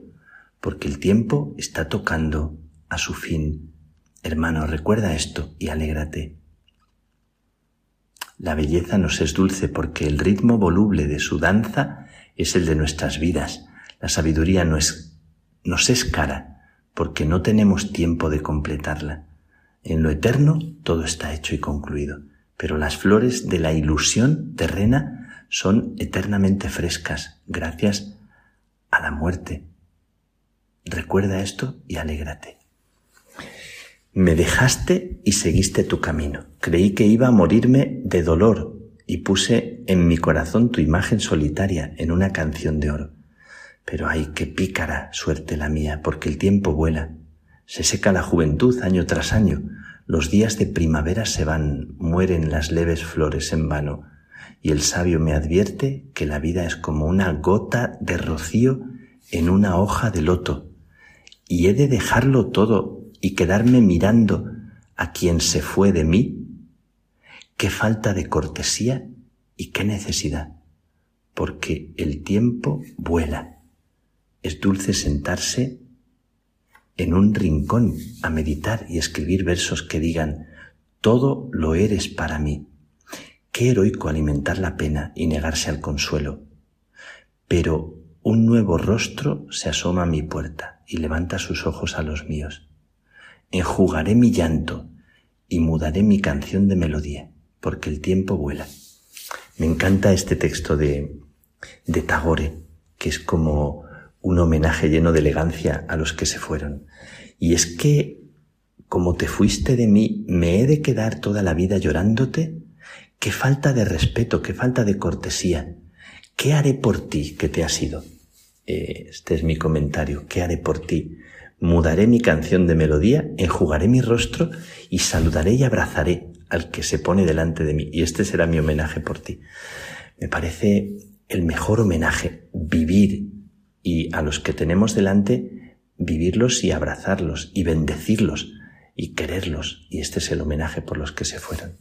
S5: porque el tiempo está tocando a su fin. Hermano, recuerda esto y alégrate. La belleza nos es dulce porque el ritmo voluble de su danza es el de nuestras vidas. La sabiduría no es, nos es cara porque no tenemos tiempo de completarla. En lo eterno todo está hecho y concluido pero las flores de la ilusión terrena son eternamente frescas gracias a la muerte. Recuerda esto y alégrate. Me dejaste y seguiste tu camino. Creí que iba a morirme de dolor y puse en mi corazón tu imagen solitaria en una canción de oro. Pero ay, qué pícara suerte la mía, porque el tiempo vuela. Se seca la juventud año tras año, los días de primavera se van, mueren las leves flores en vano, y el sabio me advierte que la vida es como una gota de rocío en una hoja de loto, y he de dejarlo todo y quedarme mirando a quien se fue de mí. Qué falta de cortesía y qué necesidad, porque el tiempo vuela. Es dulce sentarse en un rincón a meditar y escribir versos que digan, todo lo eres para mí. Qué heroico alimentar la pena y negarse al consuelo. Pero un nuevo rostro se asoma a mi puerta y levanta sus ojos a los míos. Enjugaré mi llanto y mudaré mi canción de melodía, porque el tiempo vuela. Me encanta este texto de, de Tagore, que es como un homenaje lleno de elegancia a los que se fueron. Y es que, como te fuiste de mí, ¿me he de quedar toda la vida llorándote? Qué falta de respeto, qué falta de cortesía. ¿Qué haré por ti que te has ido? Eh, este es mi comentario. ¿Qué haré por ti? Mudaré mi canción de melodía, enjugaré mi rostro y saludaré y abrazaré al que se pone delante de mí. Y este será mi homenaje por ti. Me parece el mejor homenaje, vivir y a los que tenemos delante vivirlos y abrazarlos y bendecirlos y quererlos. Y este es el homenaje por los que se fueron.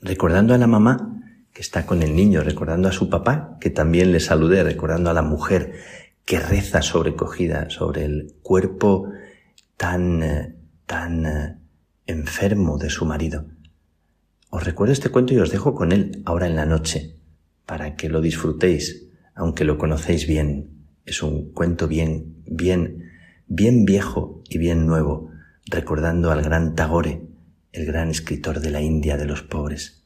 S5: Recordando a la mamá que está con el niño, recordando a su papá que también le saludé, recordando a la mujer que reza sobrecogida sobre el cuerpo tan, eh, tan eh, enfermo de su marido. Os recuerdo este cuento y os dejo con él ahora en la noche, para que lo disfrutéis, aunque lo conocéis bien. Es un cuento bien, bien, bien viejo y bien nuevo, recordando al gran Tagore, el gran escritor de la India de los pobres.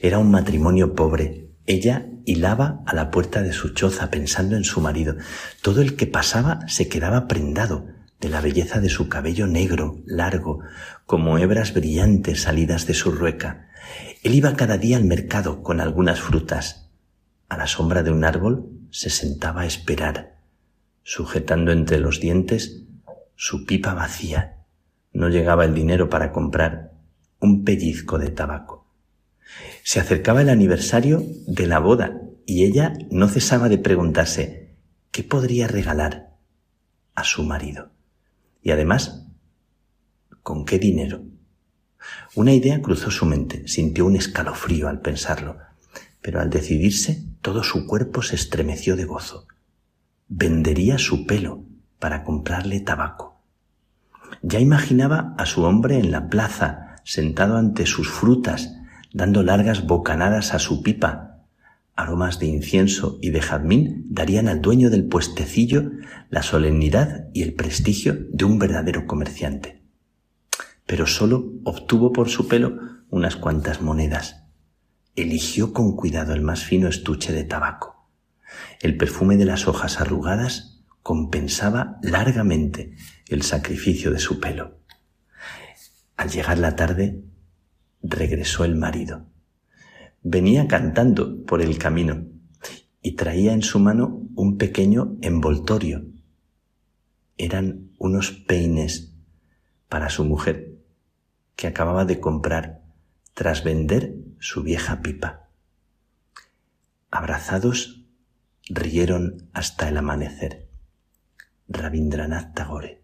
S5: Era un matrimonio pobre. Ella hilaba a la puerta de su choza pensando en su marido. Todo el que pasaba se quedaba prendado de la belleza de su cabello negro, largo, como hebras brillantes salidas de su rueca. Él iba cada día al mercado con algunas frutas. A la sombra de un árbol se sentaba a esperar, sujetando entre los dientes su pipa vacía. No llegaba el dinero para comprar un pellizco de tabaco. Se acercaba el aniversario de la boda y ella no cesaba de preguntarse qué podría regalar a su marido. Y además, ¿con qué dinero? Una idea cruzó su mente, sintió un escalofrío al pensarlo, pero al decidirse todo su cuerpo se estremeció de gozo. Vendería su pelo para comprarle tabaco. Ya imaginaba a su hombre en la plaza, sentado ante sus frutas, dando largas bocanadas a su pipa, aromas de incienso y de jazmín darían al dueño del puestecillo la solemnidad y el prestigio de un verdadero comerciante. Pero sólo obtuvo por su pelo unas cuantas monedas. Eligió con cuidado el más fino estuche de tabaco. El perfume de las hojas arrugadas compensaba largamente el sacrificio de su pelo. Al llegar la tarde, regresó el marido venía cantando por el camino y traía en su mano un pequeño envoltorio. Eran unos peines para su mujer que acababa de comprar tras vender su vieja pipa. Abrazados rieron hasta el amanecer. Rabindranath Tagore.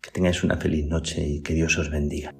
S5: Que tengáis una feliz noche y que Dios os bendiga.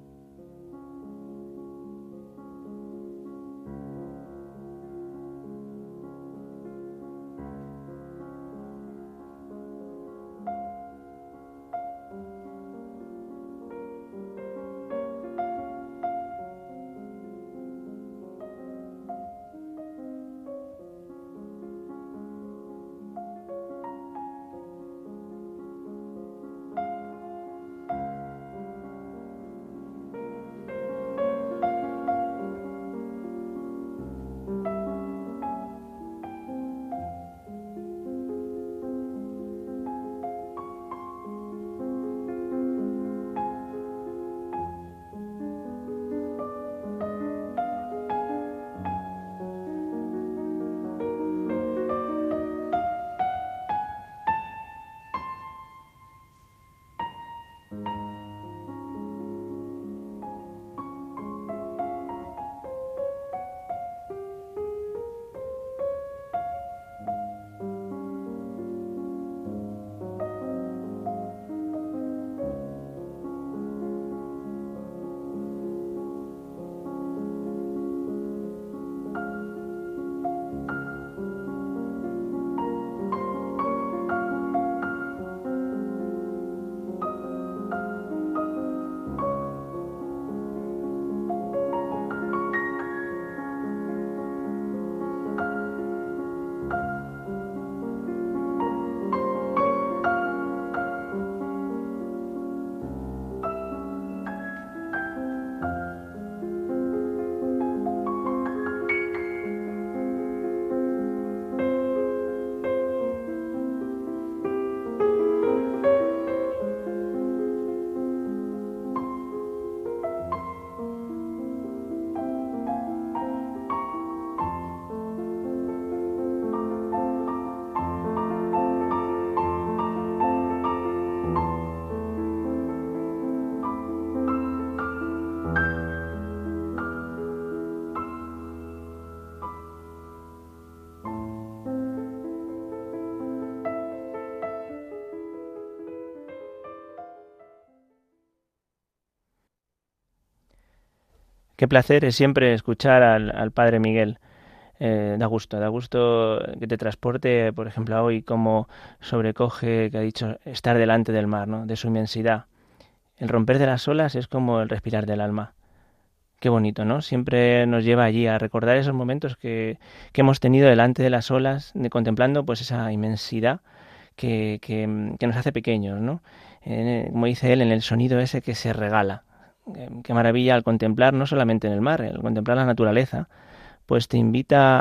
S6: Qué placer es siempre escuchar al, Padre Miguel. Eh, da gusto, da gusto que te transporte, por ejemplo, hoy como sobrecoge, que ha dicho, estar delante del mar, ¿no? de su inmensidad. El romper de las olas es como el respirar del alma. Qué bonito, ¿no? Siempre nos lleva allí a recordar esos momentos que, que hemos tenido delante de las olas, de, contemplando pues esa inmensidad que, que, nos hace pequeños, ¿no? como dice él, en el sonido ese que se regala, qué maravilla al contemplar, no solamente en el mar, al contemplar la naturaleza, pues te invita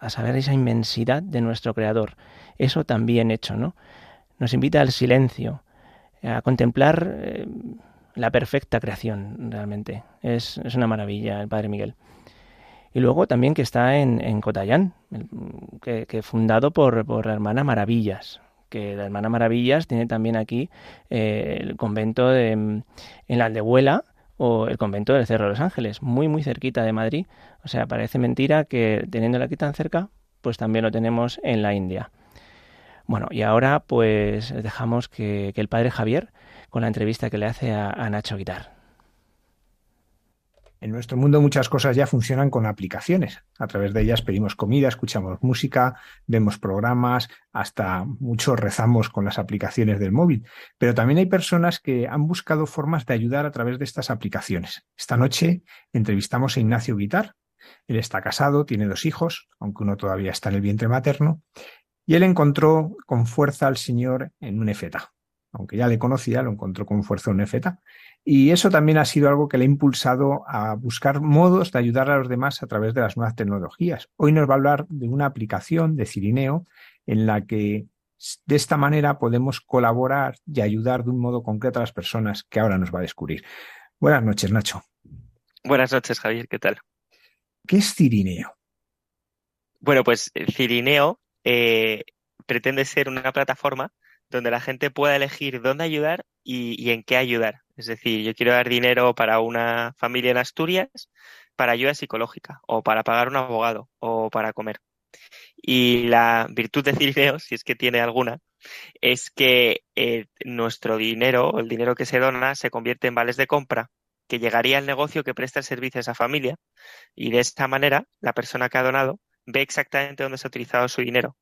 S6: a, saber esa inmensidad de nuestro Creador. Eso también hecho, ¿no? Nos invita al silencio, a contemplar eh, la perfecta creación, realmente. Es, es, una maravilla el Padre Miguel. Y luego también que está en, en Cotayán, que, fundado por, por la hermana Maravillas, que la Hermana Maravillas tiene también aquí eh, el convento de, en la Aldehuela o el convento del Cerro de los Ángeles, muy muy cerquita de Madrid. O sea, parece mentira que teniéndolo aquí tan cerca, pues también lo tenemos en la India. Bueno, y ahora pues dejamos que, el padre Javier con la entrevista que le hace a, a Nacho Guitar.
S3: En nuestro mundo muchas cosas ya funcionan con aplicaciones. A través de ellas pedimos comida, escuchamos música, vemos programas, hasta muchos rezamos con las aplicaciones del móvil. Pero también hay personas que han buscado formas de ayudar a través de estas aplicaciones. Esta noche entrevistamos a Ignacio Guitar. Él está casado, tiene dos hijos, aunque uno todavía está en el vientre materno, y él encontró con fuerza al Señor en un efeta. Aunque ya le conocía, lo encontró con fuerza en un efeta. Y eso también ha sido algo que le ha impulsado a buscar modos de ayudar a los demás a través de las nuevas tecnologías. Hoy nos va a hablar de una aplicación de Cirineo en la que de esta manera podemos colaborar y ayudar de un modo concreto a las personas que ahora nos va a descubrir. Buenas noches, Nacho.
S7: Buenas noches, Javier. ¿Qué tal?
S3: ¿Qué es Cirineo?
S7: Bueno, pues eh, Cirineo eh, pretende ser una plataforma donde la gente pueda elegir dónde ayudar y, en qué ayudar. Es decir, yo quiero dar dinero para una familia en Asturias para ayuda psicológica, o para pagar un abogado, o para comer. Y la virtud de Cirineo, si es que tiene alguna, es que eh, nuestro dinero, el dinero que se dona, se convierte en vales de compra que llegaría al negocio que presta el servicio a esa familia. Y de esta manera, la persona que ha donado ve exactamente dónde se ha utilizado su dinero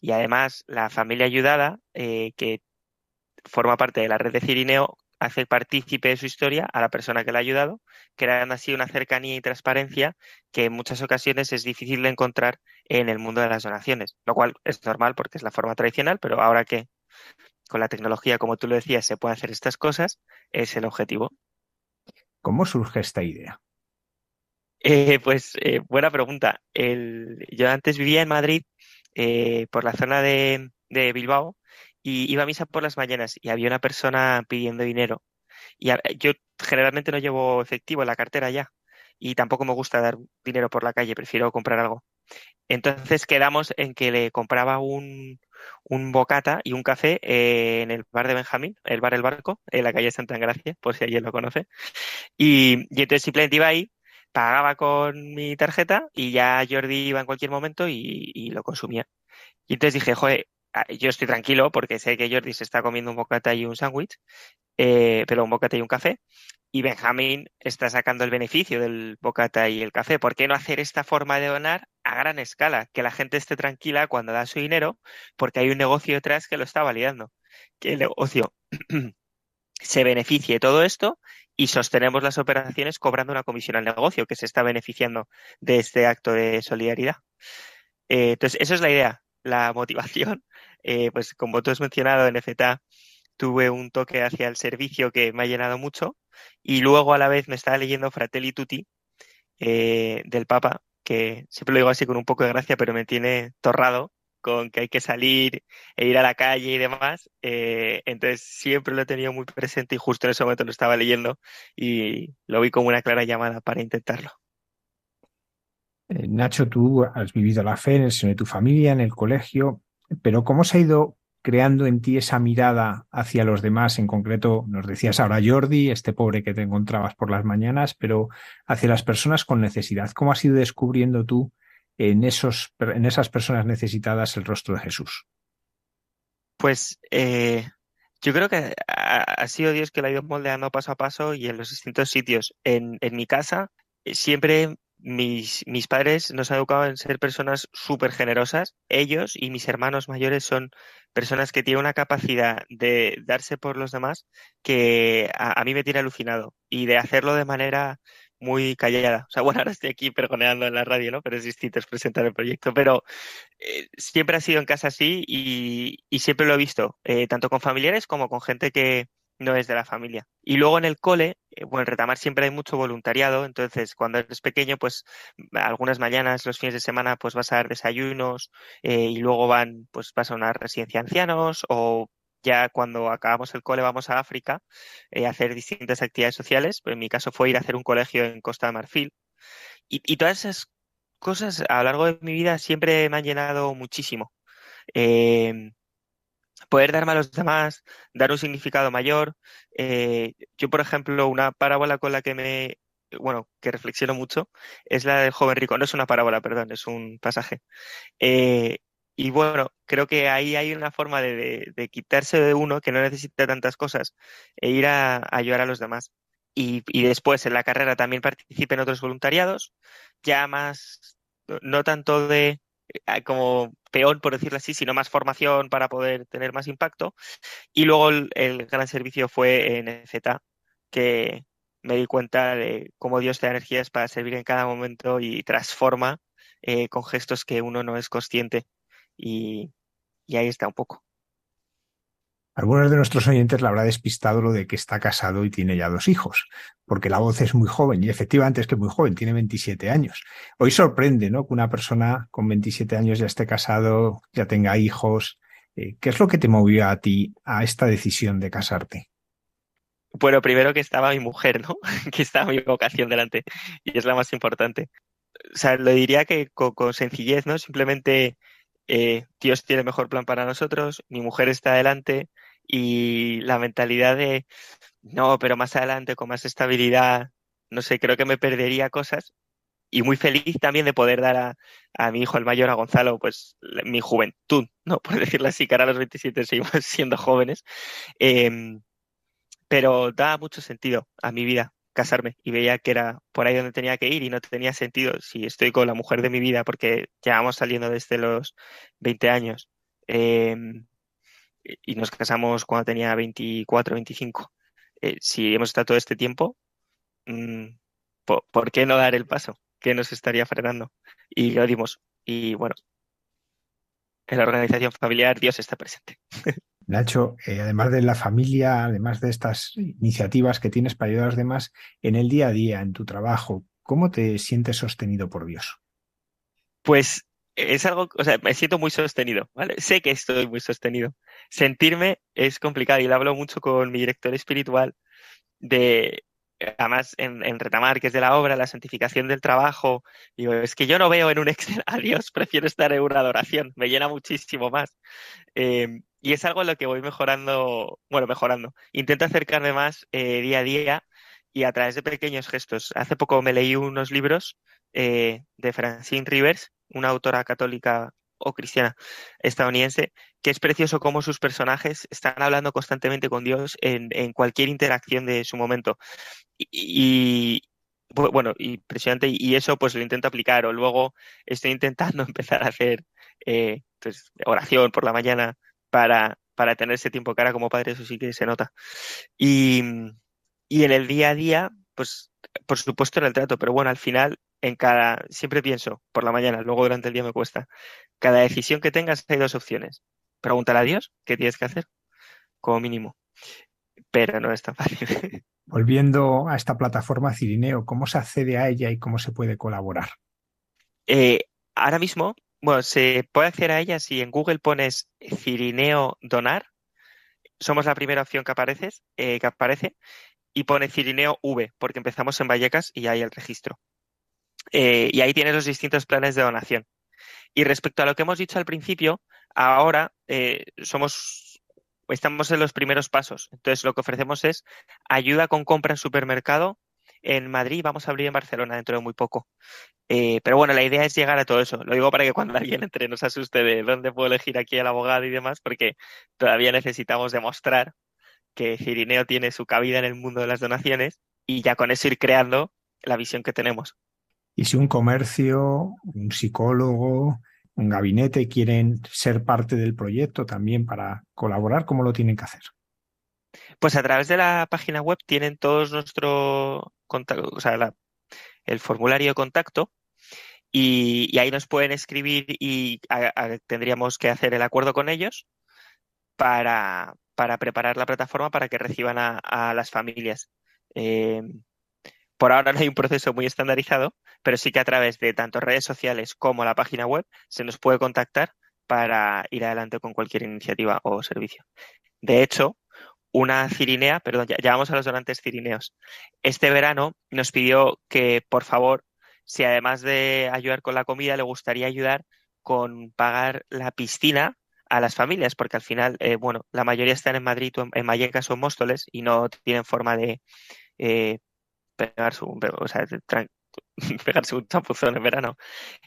S7: y además, la familia ayudada, eh, que forma parte de la red de Cirineo, hace partícipe de su historia a la persona que la ha ayudado, creando así una cercanía y transparencia que en muchas ocasiones es difícil de encontrar en el mundo de las donaciones, lo cual es normal porque es la forma tradicional, pero ahora que con la tecnología, como tú lo decías, se puede hacer estas cosas, es el objetivo.
S3: ¿Cómo surge esta idea?
S7: Eh, pues eh, buena pregunta. yo antes vivía en Madrid eh, por la zona de, Bilbao y iba a misa por las mañanas y había una persona pidiendo dinero. Y yo generalmente no llevo efectivo en la cartera ya y tampoco me gusta dar dinero por la calle, prefiero comprar algo. Entonces quedamos en que le compraba un, un bocata y un café eh, en el bar de Benjamín, el bar El Barco, en la calle Santa Engracia, por si alguien lo conoce. Y, y entonces simplemente iba ahí pagaba con mi tarjeta y ya Jordi iba en cualquier momento y, lo consumía. Y entonces dije, joder, yo estoy tranquilo porque sé que Jordi se está comiendo un bocata y un sándwich, eh, pero un bocata y un café, y Benjamín está sacando el beneficio del bocata y el café. ¿Por qué no hacer esta forma de donar a gran escala? Que la gente esté tranquila cuando da su dinero porque hay un negocio detrás que lo está validando. Que el negocio (clears throat) se beneficie todo esto y sostenemos las operaciones cobrando una comisión al negocio que se está beneficiando de este acto de solidaridad. Eh, entonces, esa es la idea, la motivación. (laughs) Eh, pues como tú has mencionado, en FTA tuve un toque hacia el servicio que me ha llenado mucho y luego a la vez me estaba leyendo Fratelli Tutti eh, del Papa, que siempre lo digo así con un poco de gracia, pero me tiene torrado con que hay que salir e ir a la calle y demás. Eh, entonces siempre lo he tenido muy presente y justo en ese momento lo estaba leyendo y lo vi como una clara llamada para intentarlo.
S3: Eh, Nacho, tú has vivido la fe en el seno de tu familia, en el colegio, pero ¿cómo se ha ido creando en ti esa mirada hacia los demás? En concreto, nos decías ahora Jordi, este pobre que te encontrabas por las mañanas, pero hacia las personas con necesidad. ¿Cómo has ido descubriendo tú en, esos, en esas personas necesitadas el rostro de Jesús?
S7: Pues eh, Yo creo que ha, sido Dios que lo ha ido moldeando paso a paso y en los distintos sitios. En, mi casa eh, siempre mis, mis padres nos han educado en ser personas súper generosas. Ellos y mis hermanos mayores son personas que tienen una capacidad de darse por los demás que a, mí me tiene alucinado y de hacerlo de manera muy callada. O sea, bueno, ahora estoy aquí pergoneando en la radio, ¿no? Pero es distinto, es presentar el proyecto. Pero eh, siempre ha sido en casa así y, y siempre lo he visto, eh, tanto con familiares como con gente que no es de la familia. Y luego en el cole, bueno, en Retamar siempre hay mucho voluntariado, entonces cuando eres pequeño, pues algunas mañanas, los fines de semana, pues vas a dar desayunos y luego van, pues vas a una residencia de ancianos o ya cuando acabamos el cole vamos a África eh, a hacer distintas actividades sociales. En mi caso fue ir a hacer un colegio en Costa de Marfil. Y, todas esas cosas a lo largo de mi vida siempre me han llenado muchísimo. Eh, poder darme a los demás, dar un significado mayor. Eh, yo, por ejemplo, una parábola con la que me, bueno, que reflexiono mucho, es la del joven rico. No es una parábola, perdón, es un pasaje. Eh, y bueno, creo que ahí hay una forma de, quitarse de uno que no necesita tantas cosas e ir a, ayudar a los demás. Y, y, después en la carrera también participe en otros voluntariados, ya más, no tanto de como peón, por decirlo así, sino más formación para poder tener más impacto. Y luego el, gran servicio fue en Z, que me di cuenta de cómo Dios te da energías para servir en cada momento y transforma eh, con gestos que uno no es consciente y, ahí está un poco.
S3: Algunos de nuestros oyentes le habrá despistado lo de que está casado y tiene ya dos hijos, porque la voz es muy joven y efectivamente es que muy joven, tiene 27 años. Hoy sorprende, ¿no? Que una persona con 27 años ya esté casado, ya tenga hijos. Eh, ¿Qué es lo que te movió a ti a esta decisión de casarte?
S7: Bueno, primero que estaba mi mujer, ¿no? (laughs) que estaba mi vocación delante y es la más importante. O sea, lo diría que con, con sencillez, ¿no? Simplemente eh, Dios tiene mejor plan para nosotros, mi mujer está adelante y la mentalidad de, no, pero más adelante con más estabilidad, no sé, creo que me perdería cosas y muy feliz también de poder dar a, a mi hijo el mayor, a Gonzalo, pues mi juventud, ¿no? (laughs) Por decirlo así, que ahora a los 27 seguimos (laughs) siendo jóvenes, eh, pero da mucho sentido a mi vida casarme y veía que era por ahí donde tenía que ir y no tenía sentido si estoy con la mujer de mi vida porque llevamos saliendo desde los 20 años eh, y nos casamos cuando tenía 24, 25. Eh, si hemos estado todo este tiempo, mmm, ¿por, ¿por, qué no dar el paso? ¿Qué nos estaría frenando? Y lo dimos. Y bueno, en la organización familiar Dios está presente. (laughs)
S3: Nacho, eh, además de la familia, además de estas iniciativas que tienes para ayudar a los demás, en el día a día, en tu trabajo, ¿cómo te sientes sostenido por Dios?
S7: Pues es algo, o sea, me siento muy sostenido, ¿vale? Sé que estoy muy sostenido. Sentirme es complicado y lo hablo mucho con mi director espiritual de, además en, en, Retamar, que es de la obra, la santificación del trabajo, digo, es que yo no veo en un (laughs) Excel a Dios, prefiero estar en una adoración, me llena muchísimo más. Eh, y es algo en lo que voy mejorando, bueno, mejorando. Intento acercarme más eh, día a día y a través de pequeños gestos. Hace poco me leí unos libros eh, de Francine Rivers, una autora católica o cristiana estadounidense, que es precioso cómo sus personajes están hablando constantemente con Dios en, en cualquier interacción de su momento. Y, y bueno, impresionante, y eso pues lo intento aplicar, o luego estoy intentando (laughs) empezar a hacer eh, pues, oración por la mañana para, para tener ese tiempo cara como padre, eso sí que se nota. Y, y en el día a día, pues por supuesto en el trato, pero bueno, al final en cada, siempre pienso por la mañana, luego durante el día me cuesta, cada decisión que tengas hay dos opciones. Pregúntale a Dios qué tienes que hacer, como mínimo. Pero no es tan fácil. (laughs)
S3: Volviendo a esta plataforma Cirineo, ¿cómo se accede a ella y cómo se puede colaborar?
S7: Eh, ahora mismo, bueno, se puede acceder a ella si en Google pones Cirineo Donar. Somos la primera opción que, apareces, eh, que aparece y pone Cirineo V, porque empezamos en Vallecas y hay el registro. Eh, y ahí tienes los distintos planes de donación. Y respecto a lo que hemos dicho al principio, ahora eh, somos, estamos en los primeros pasos. Entonces, lo que ofrecemos es ayuda con compra en supermercado en Madrid, vamos a abrir en Barcelona dentro de muy poco. Eh, pero bueno, la idea es llegar a todo eso. Lo digo para que cuando alguien entre no se asuste de dónde puedo elegir aquí al abogado y demás, porque todavía necesitamos demostrar que Cirineo tiene su cabida en el mundo de las donaciones y ya con eso ir creando la visión que tenemos.
S3: Y si un comercio, un psicólogo, un gabinete quieren ser parte del proyecto también para colaborar, ¿cómo lo tienen que hacer?
S7: Pues a través de la página web tienen todos nuestro contacto, o sea, el formulario de contacto y, ahí nos pueden escribir y tendríamos que hacer el acuerdo con ellos para, preparar la plataforma para que reciban a, las familias. Eh, por ahora no hay un proceso muy estandarizado, pero sí que a través de tanto redes sociales como la página web se nos puede contactar para ir adelante con cualquier iniciativa o servicio. De hecho, una cirinea, perdón, ya, vamos a los donantes cirineos. Este verano nos pidió que, por favor, si además de ayudar con la comida, le gustaría ayudar con pagar la piscina a las familias, porque al final, eh, bueno, la mayoría están en Madrid, en Vallecas o en Móstoles y no tienen forma de eh, pegarse un, o sea, (laughs) pegarse un champuzón en verano.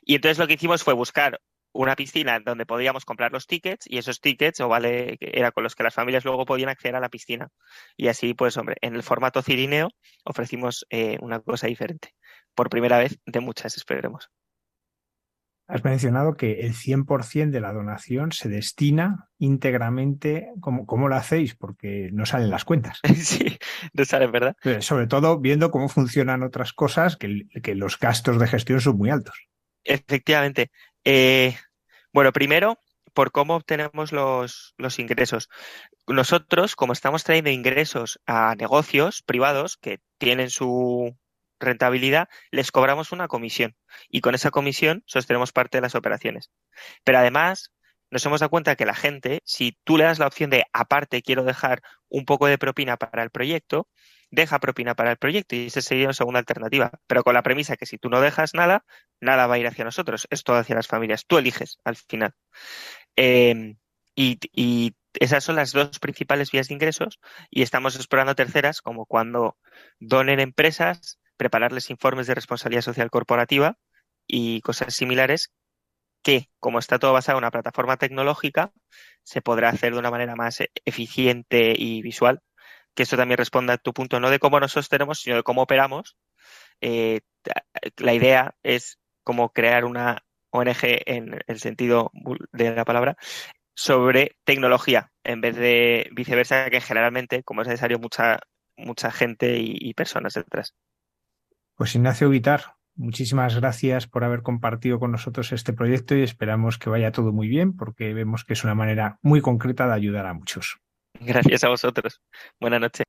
S7: Y entonces lo que hicimos fue buscar una piscina donde podíamos comprar los tickets y esos tickets o vale era con los que las familias luego podían acceder a la piscina y así pues hombre en el formato cirineo ofrecimos eh, una cosa diferente por primera vez de muchas, esperemos.
S3: Has mencionado que el 100% de la donación se destina íntegramente. ¿Cómo, ¿Cómo, lo hacéis? Porque no salen las cuentas. (laughs)
S7: Sí, no salen, ¿verdad?
S3: Sobre todo viendo cómo funcionan otras cosas, que, que los gastos de gestión son muy altos.
S7: Efectivamente. Eh, bueno, primero, por cómo obtenemos los, los ingresos. Nosotros, como estamos trayendo ingresos a negocios privados que tienen su, rentabilidad, les cobramos una comisión y con esa comisión sostenemos parte de las operaciones. Pero además, nos hemos dado cuenta que la gente, si tú le das la opción de aparte quiero dejar un poco de propina para el proyecto, deja propina para el proyecto y esa sería una segunda alternativa. Pero con la premisa que si tú no dejas nada, nada va a ir hacia nosotros, es todo hacia las familias. Tú eliges al final. Em, y, y esas son las dos principales vías de ingresos y estamos explorando terceras, como cuando donen empresas prepararles informes de responsabilidad social corporativa y cosas similares que, como está todo basado en una plataforma tecnológica, se podrá hacer de una manera más eficiente y visual. Que esto también responda a tu punto, no de cómo nos sostenemos, sino de cómo operamos. Eh, la idea es como crear una ONG en el sentido de la palabra sobre tecnología, en vez de viceversa, que generalmente, como es necesario, mucha, mucha gente y, y personas detrás.
S3: Pues Ignacio Vitar, muchísimas gracias por haber compartido con nosotros este proyecto y esperamos que vaya todo muy bien porque vemos que es una manera muy concreta de ayudar a muchos.
S7: Gracias a vosotros. Buenas noches.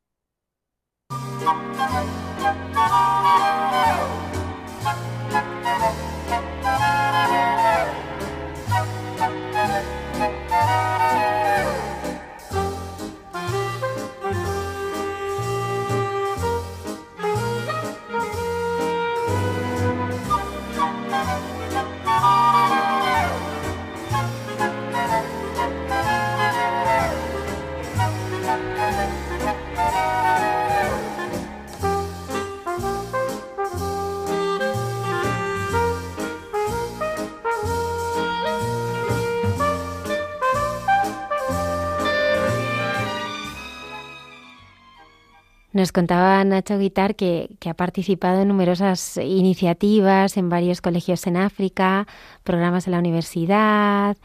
S1: Nos contaba Nacho Guitar que, ha participado en numerosas iniciativas en varios colegios en África, programas en la universidad,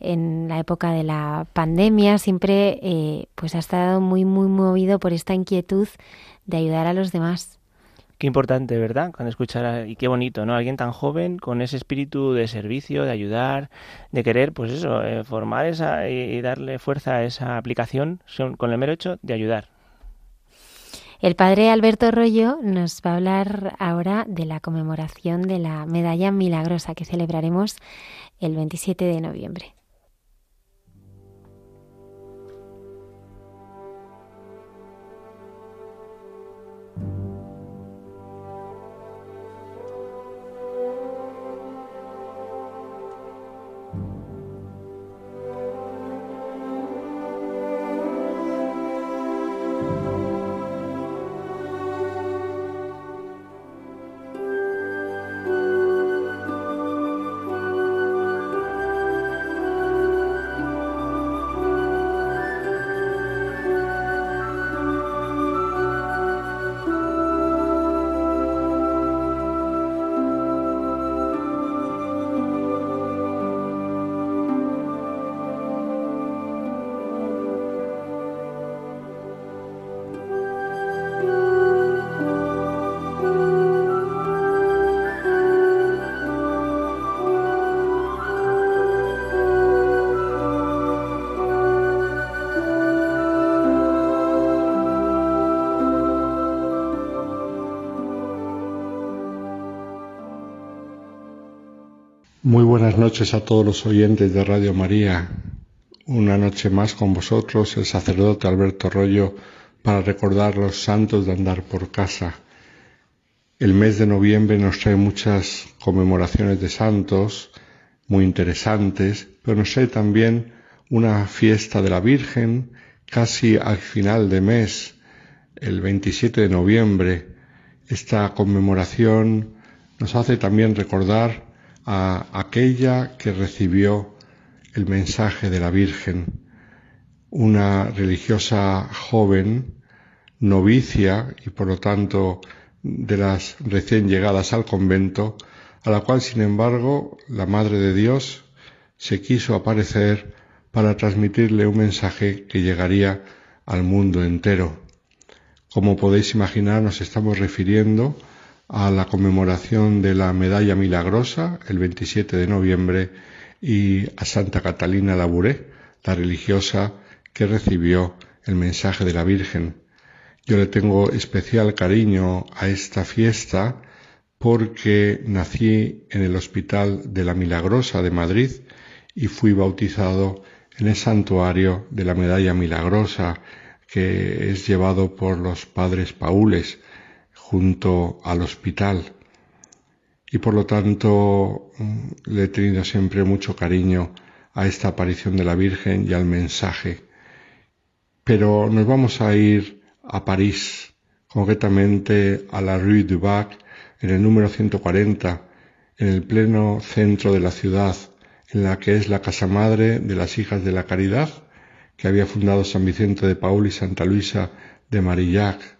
S1: en la época de la pandemia, siempre eh, pues ha estado muy, muy movido por esta inquietud de ayudar a los demás.
S6: Qué importante, ¿verdad? Cuando escuchar y qué bonito, ¿no? Alguien tan joven con ese espíritu de servicio, de ayudar, de querer, pues eso, eh, formar esa y darle fuerza a esa aplicación con el mero hecho de ayudar.
S1: El padre Alberto Rollo nos va a hablar ahora de la conmemoración de la Medalla Milagrosa que celebraremos el 27 de noviembre.
S8: Muy buenas noches a todos los oyentes de Radio María. Una noche más con vosotros, el sacerdote Alberto Rollo, para recordar los santos de andar por casa. El mes de noviembre nos trae muchas conmemoraciones de santos muy interesantes, pero nos trae también una fiesta de la Virgen casi al final de mes, el 27 de noviembre. Esta conmemoración nos hace también recordar a aquella que recibió el mensaje de la Virgen, una religiosa joven, novicia y por lo tanto de las recién llegadas al convento, a la cual sin embargo la Madre de Dios se quiso aparecer para transmitirle un mensaje que llegaría al mundo entero. Como podéis imaginar, nos estamos refiriendo a la conmemoración de la Medalla Milagrosa el 27 de noviembre y a Santa Catalina Labouré, la religiosa que recibió el mensaje de la Virgen. Yo le tengo especial cariño a esta fiesta porque nací en el Hospital de la Milagrosa de Madrid y fui bautizado en el santuario de la Medalla Milagrosa que es llevado por los padres paules junto al hospital y por lo tanto mm, le he tenido siempre mucho cariño a esta aparición de la Virgen y al mensaje. Pero nos vamos a ir a París, concretamente a la Rue du Bac, en el número 140, en el pleno centro de la ciudad, en la que es la casa madre de las hijas de la caridad, que había fundado San Vicente de Paul y Santa Luisa de Marillac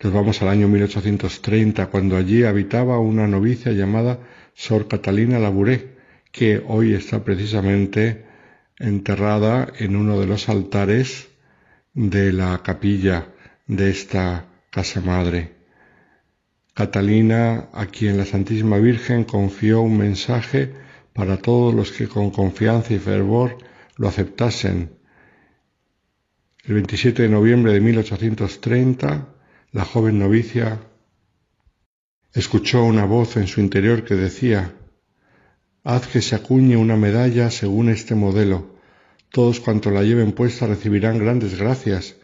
S8: nos vamos al año 1830, cuando allí habitaba una novicia llamada Sor Catalina Labouré, que hoy está precisamente enterrada en uno de los altares de la capilla de esta casa madre. Catalina, a quien la Santísima Virgen confió un mensaje para todos los que con confianza y fervor lo aceptasen. El 27 de noviembre de 1830, la joven novicia escuchó una voz en su interior que decía Haz que se acuñe una medalla según este modelo. Todos cuantos la lleven puesta recibirán grandes gracias,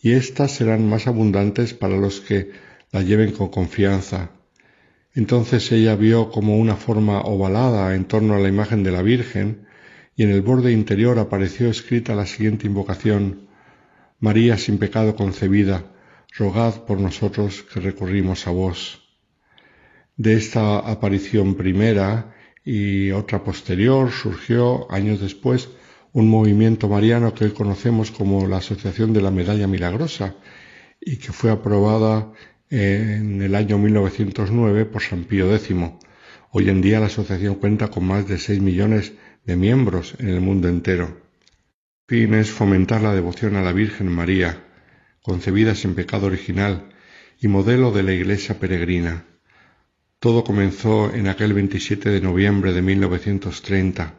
S8: y éstas serán más abundantes para los que la lleven con confianza. Entonces ella vio como una forma ovalada en torno a la imagen de la Virgen, y en el borde interior apareció escrita la siguiente invocación María sin pecado concebida, rogad por nosotros que recurrimos a vos. De esta aparición primera y otra posterior surgió años después un movimiento mariano que hoy conocemos como la Asociación de la Medalla Milagrosa y que fue aprobada en el año 1909 por San Pío X. Hoy en día la asociación cuenta con más de 6 millones de miembros en el mundo entero. Fin es fomentar la devoción a la Virgen María, concebida sin pecado original y modelo de la Iglesia peregrina. Todo comenzó en aquel 27 de noviembre de 1930.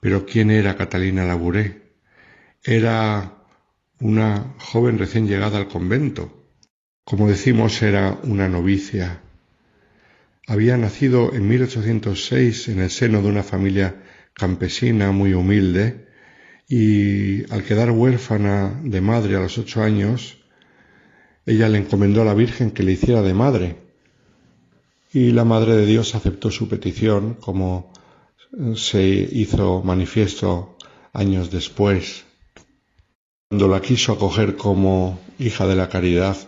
S8: Pero ¿quién era Catalina Labouré? Era una joven recién llegada al convento. Como decimos, era una novicia. Había nacido en 1806 en el seno de una familia campesina muy humilde y al quedar huérfana de madre a los ocho años, ella le encomendó a la Virgen que le hiciera de madre. Y la Madre de Dios aceptó su petición, como se hizo manifiesto años después, cuando la quiso acoger como hija de la caridad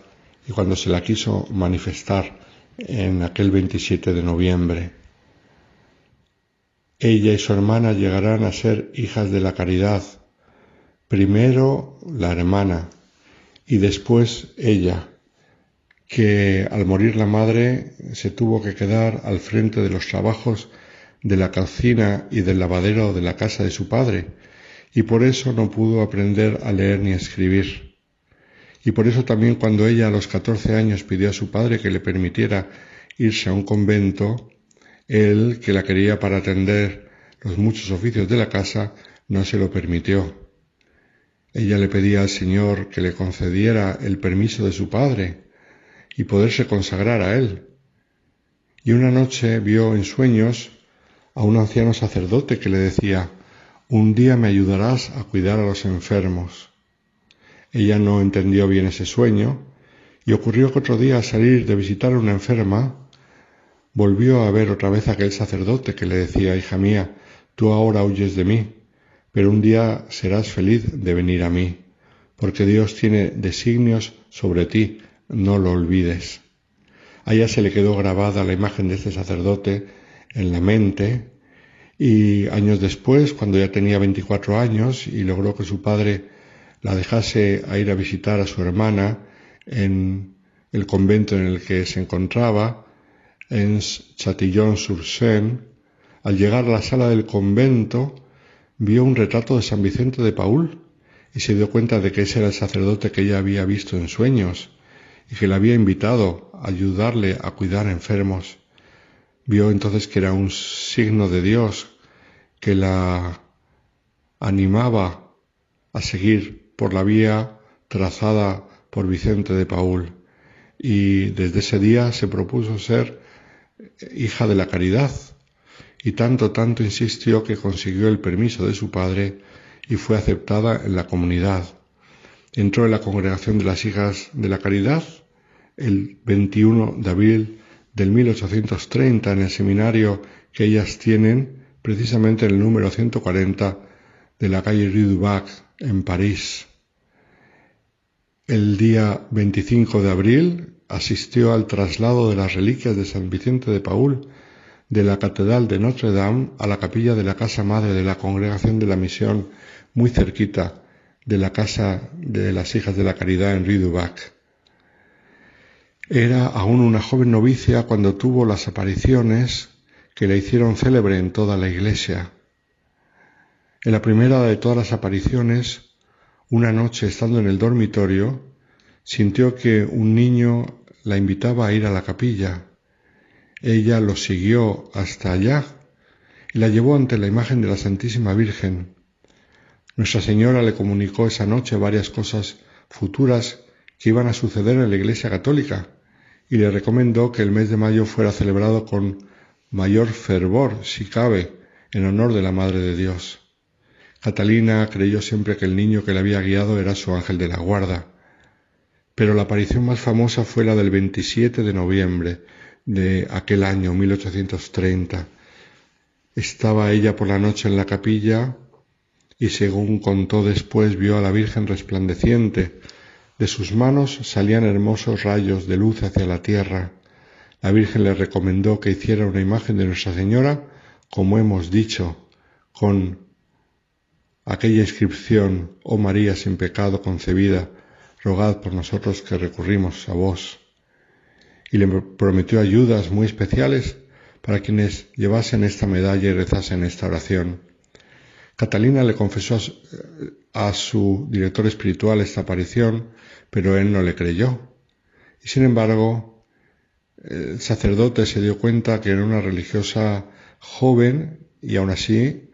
S8: y cuando se la quiso manifestar en aquel 27 de noviembre. Ella y su hermana llegarán a ser hijas de la caridad, primero la hermana y después ella, que al morir la madre se tuvo que quedar al frente de los trabajos de la cocina y del lavadero de la casa de su padre, y por eso no pudo aprender a leer ni a escribir. Y por eso también cuando ella a los catorce años pidió a su padre que le permitiera irse a un convento, él, que la quería para atender los muchos oficios de la casa, no se lo permitió. Ella le pedía al Señor que le concediera el permiso de su padre y poderse consagrar a él. Y una noche vio en sueños a un anciano sacerdote que le decía, un día me ayudarás a cuidar a los enfermos. Ella no entendió bien ese sueño y ocurrió que otro día al salir de visitar a una enferma, volvió a ver otra vez aquel sacerdote que le decía, hija mía, tú ahora huyes de mí, pero un día serás feliz de venir a mí, porque Dios tiene designios sobre ti, no lo olvides. A ella se le quedó grabada la imagen de este sacerdote en la mente y años después, cuando ya tenía 24 años y logró que su padre la dejase a ir a visitar a su hermana en el convento en el que se encontraba, en Chatillon-sur-Seine, al llegar a la sala del convento, vio un retrato de San Vicente de Paul y se dio cuenta de que ese era el sacerdote que ella había visto en sueños y que le había invitado a ayudarle a cuidar enfermos. Vio entonces que era un signo de Dios que la animaba a seguir por la vía trazada por Vicente de Paul y desde ese día se propuso ser hija de la caridad y tanto, tanto insistió que consiguió el permiso de su padre y fue aceptada en la comunidad. Entró en la congregación de las hijas de la caridad el 21 de abril del 1830 en el seminario que ellas tienen precisamente en el número 140 de la calle Rue du Bac en París. El día 25 de abril asistió al traslado de las reliquias de San Vicente de Paul de la Catedral de Notre Dame a la capilla de la Casa Madre de la Congregación de la Misión, muy cerquita de la Casa de las Hijas de la Caridad en Ridubac. Era aún una joven novicia cuando tuvo las apariciones que la hicieron célebre en toda la iglesia. En la primera de todas las apariciones, una noche estando en el dormitorio, sintió que un niño la invitaba a ir a la capilla. Ella lo siguió hasta allá y la llevó ante la imagen de la Santísima Virgen. Nuestra Señora le comunicó esa noche varias cosas futuras que iban a suceder en la Iglesia Católica y le recomendó que el mes de mayo fuera celebrado con mayor fervor, si cabe, en honor de la Madre de Dios. Catalina creyó siempre que el niño que le había guiado era su ángel de la guarda, pero la aparición más famosa fue la del 27 de noviembre de aquel año 1830. Estaba ella por la noche en la capilla y según contó después vio a la Virgen resplandeciente de sus manos salían hermosos rayos de luz hacia la tierra. La Virgen le recomendó que hiciera una imagen de Nuestra Señora, como hemos dicho, con aquella inscripción, Oh María sin pecado concebida, rogad por nosotros que recurrimos a vos. Y le prometió ayudas muy especiales para quienes llevasen esta medalla y rezasen esta oración. Catalina le confesó a su director espiritual esta aparición pero él no le creyó. Y sin embargo, el sacerdote se dio cuenta que era una religiosa joven y aún así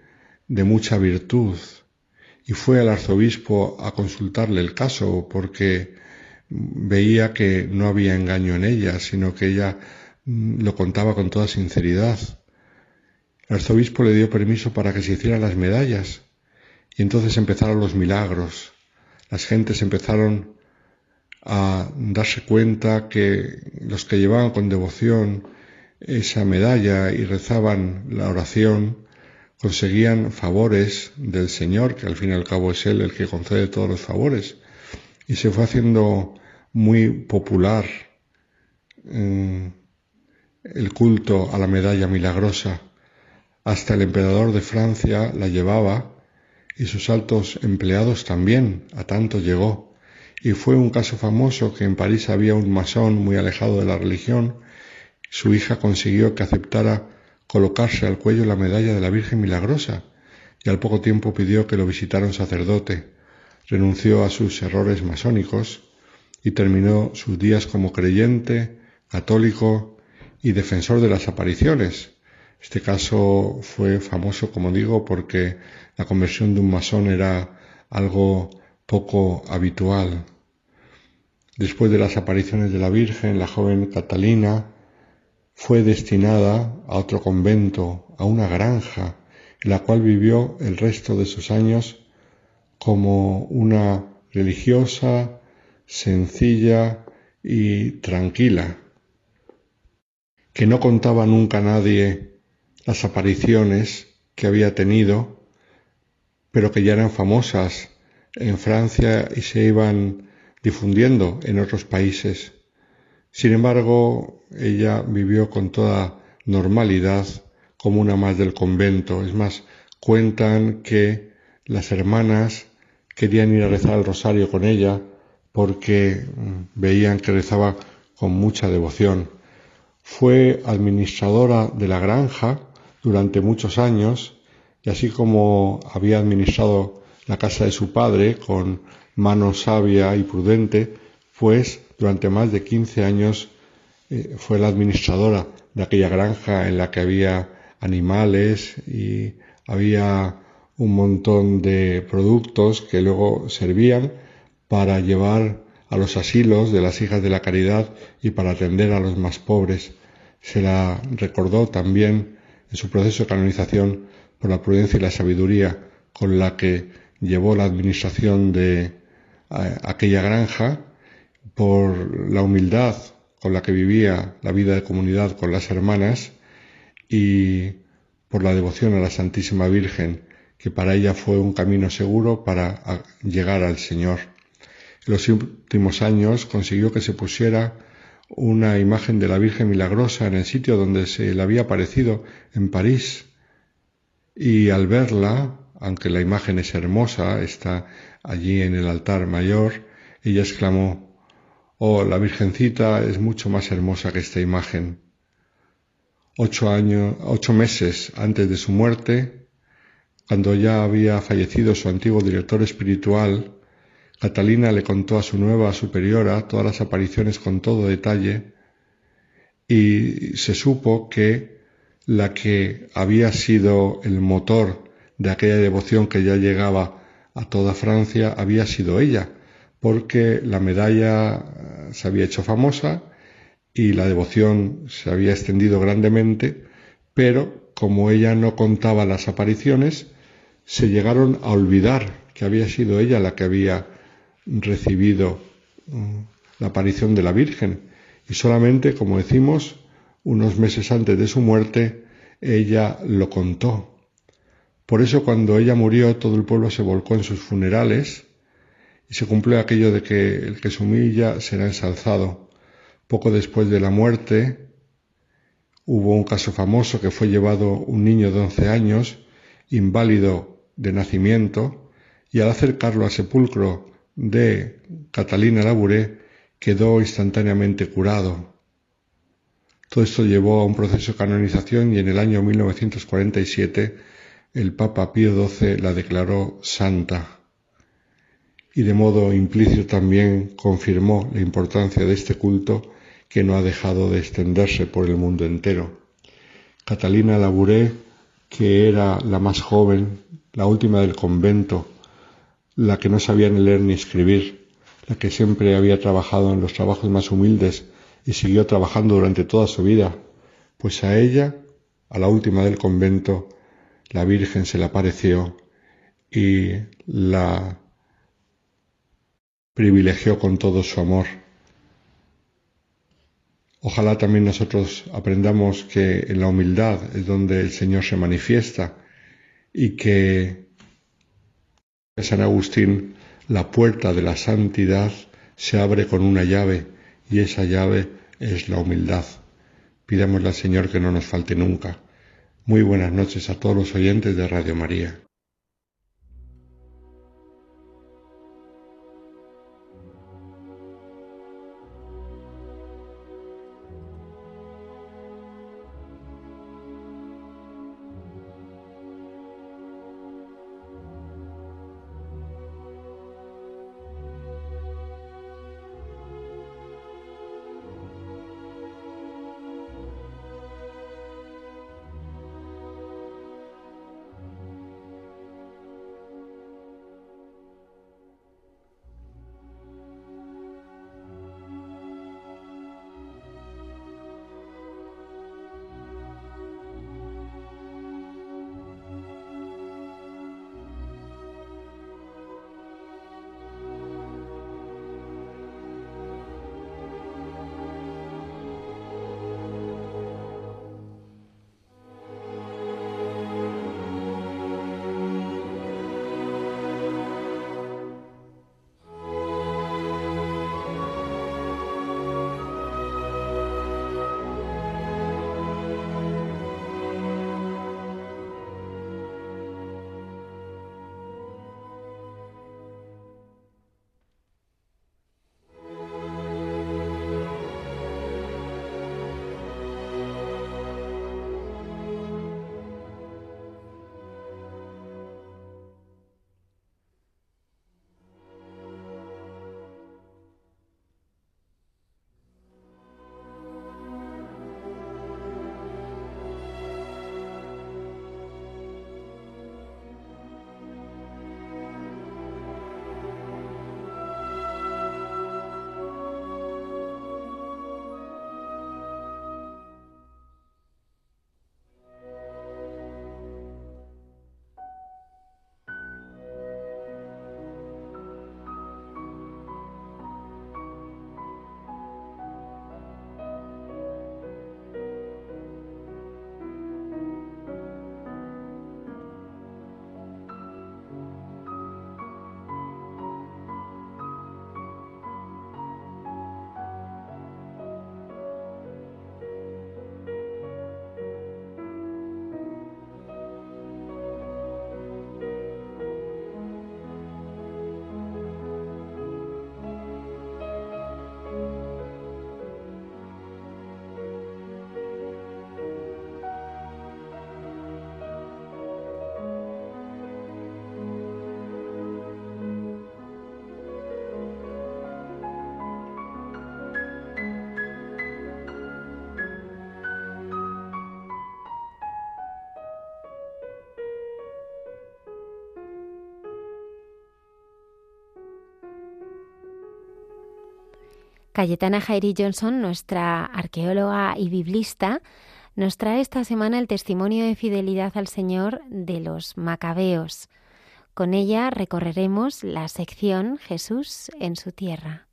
S8: de mucha virtud. Y fue al arzobispo a consultarle el caso porque veía que no había engaño en ella, sino que ella mm, lo contaba con toda sinceridad. El arzobispo le dio permiso para que se hicieran las medallas y entonces empezaron los milagros. Las gentes empezaron a darse cuenta que los que llevaban con devoción esa medalla y rezaban la oración conseguían favores del Señor, que al fin y al cabo es Él el que concede todos los favores. Y se fue haciendo muy popular mm, el culto a la medalla milagrosa. Hasta el emperador de Francia la llevaba y sus altos empleados también, a tanto llegó y fue un caso famoso que en París había un masón muy alejado de la religión. Su hija consiguió que aceptara colocarse al cuello la medalla de la Virgen Milagrosa y al poco tiempo pidió que lo visitara un sacerdote. Renunció a sus errores masónicos y terminó sus días como creyente, católico y defensor de las apariciones. Este caso fue famoso, como digo, porque la conversión de un masón era algo poco habitual. Después de las apariciones de la Virgen, la joven Catalina fue destinada a otro convento, a una granja, en la cual vivió el resto de sus años como una religiosa, sencilla y tranquila, que no contaba nunca a nadie las apariciones que había tenido, pero que ya eran famosas en Francia y se iban difundiendo en otros países. Sin embargo, ella vivió con toda normalidad como una más del convento. Es más, cuentan que las hermanas querían ir a rezar el rosario con ella porque mm, veían que rezaba con mucha devoción. Fue administradora de la granja durante muchos años y así como había administrado la casa de su padre con mano sabia y prudente, pues durante más de 15 años eh, fue la administradora de aquella granja en la que había animales y había un montón de productos que luego servían para llevar a los asilos de las hijas de la caridad y para atender a los más pobres. Se la recordó también en su proceso de canonización por la prudencia y la sabiduría con la que llevó la administración de eh, aquella granja, por la humildad con la que vivía la vida de comunidad con las hermanas y por la devoción a la Santísima Virgen, que para ella fue un camino seguro para llegar al Señor. En los últimos años consiguió que se pusiera una imagen de la Virgen Milagrosa en el sitio donde se le había aparecido en París. Y al verla, aunque la imagen es hermosa, está allí en el altar mayor, ella exclamó, Oh, la Virgencita es mucho más hermosa que esta imagen. Ocho años, ocho meses antes de su muerte, cuando ya había fallecido su antiguo director espiritual, Catalina le contó a su nueva superiora todas las apariciones con todo detalle y se supo que la que había sido el motor de aquella devoción que ya llegaba a toda Francia había sido ella, porque la medalla eh, se había hecho famosa y la devoción se había extendido grandemente, pero como ella no contaba las apariciones, se llegaron a olvidar que había sido ella la que había recibido mm, la aparición de la Virgen y solamente, como decimos, unos meses antes de su muerte, ella lo contó. Por eso cuando ella murió todo el pueblo se volcó en sus funerales y se cumplió aquello de que el que se humilla será ensalzado. Poco después de la muerte hubo un caso famoso que fue llevado un niño de once años, inválido de nacimiento, y al acercarlo al sepulcro de Catalina Labouré quedó instantáneamente curado. Todo esto llevó a un proceso de canonización y en el año 1947 el Papa Pío XII la declaró santa y de modo implícito también confirmó la importancia de este culto que no ha dejado de extenderse por el mundo entero. Catalina Labouré, que era la más joven, la última del convento, la que no sabía ni leer ni escribir, la que siempre había trabajado en los trabajos más humildes y siguió trabajando durante toda su vida, pues a ella, a la última del convento, la Virgen se le apareció y la privilegió con todo su amor. Ojalá también nosotros aprendamos que en la humildad es donde el Señor se manifiesta y que San Agustín, la puerta de la santidad se abre con una llave y esa llave es la humildad. Pidámosle al Señor que no nos falte nunca. Muy buenas noches a todos los oyentes de Radio María.
S1: Cayetana Jairi Johnson, nuestra arqueóloga y biblista, nos trae esta semana el testimonio de fidelidad al Señor de los macabeos. Con ella recorreremos la sección Jesús en su tierra.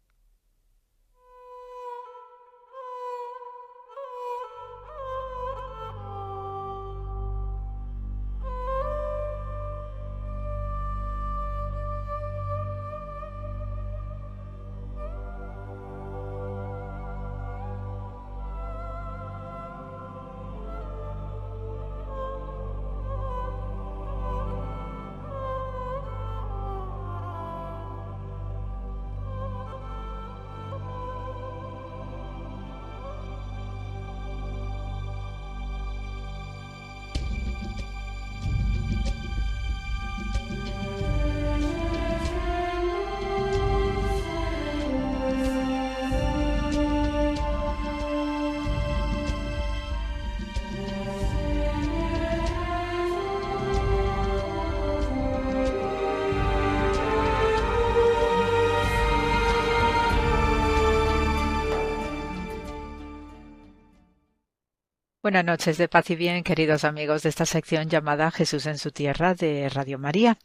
S9: Buenas noches de paz y bien, queridos amigos de esta sección llamada Jesús en su tierra de Radio María.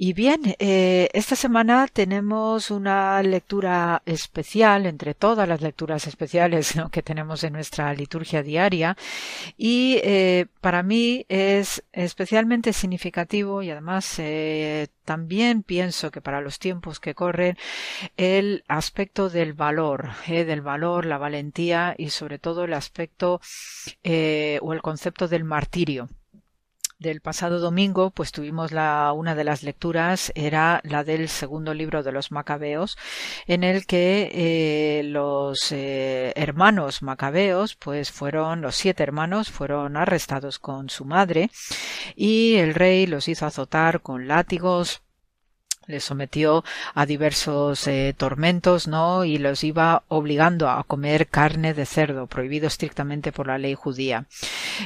S9: Y bien, eh, esta semana tenemos una lectura especial entre todas las lecturas especiales que tenemos en nuestra liturgia diaria. Y eh, para mí es especialmente significativo y además eh, también pienso que para los tiempos que corren el aspecto del valor, del valor, la valentía y sobre todo el aspecto o el concepto del martirio del pasado domingo, pues tuvimos la, una de las lecturas, era la del segundo libro de los Macabeos, en el que eh, los eh, hermanos Macabeos, pues fueron, los siete hermanos fueron arrestados con su madre y el rey los hizo azotar con látigos, les sometió a diversos eh, tormentos, ¿no? Y los iba obligando a comer carne de cerdo, prohibido estrictamente por la ley judía.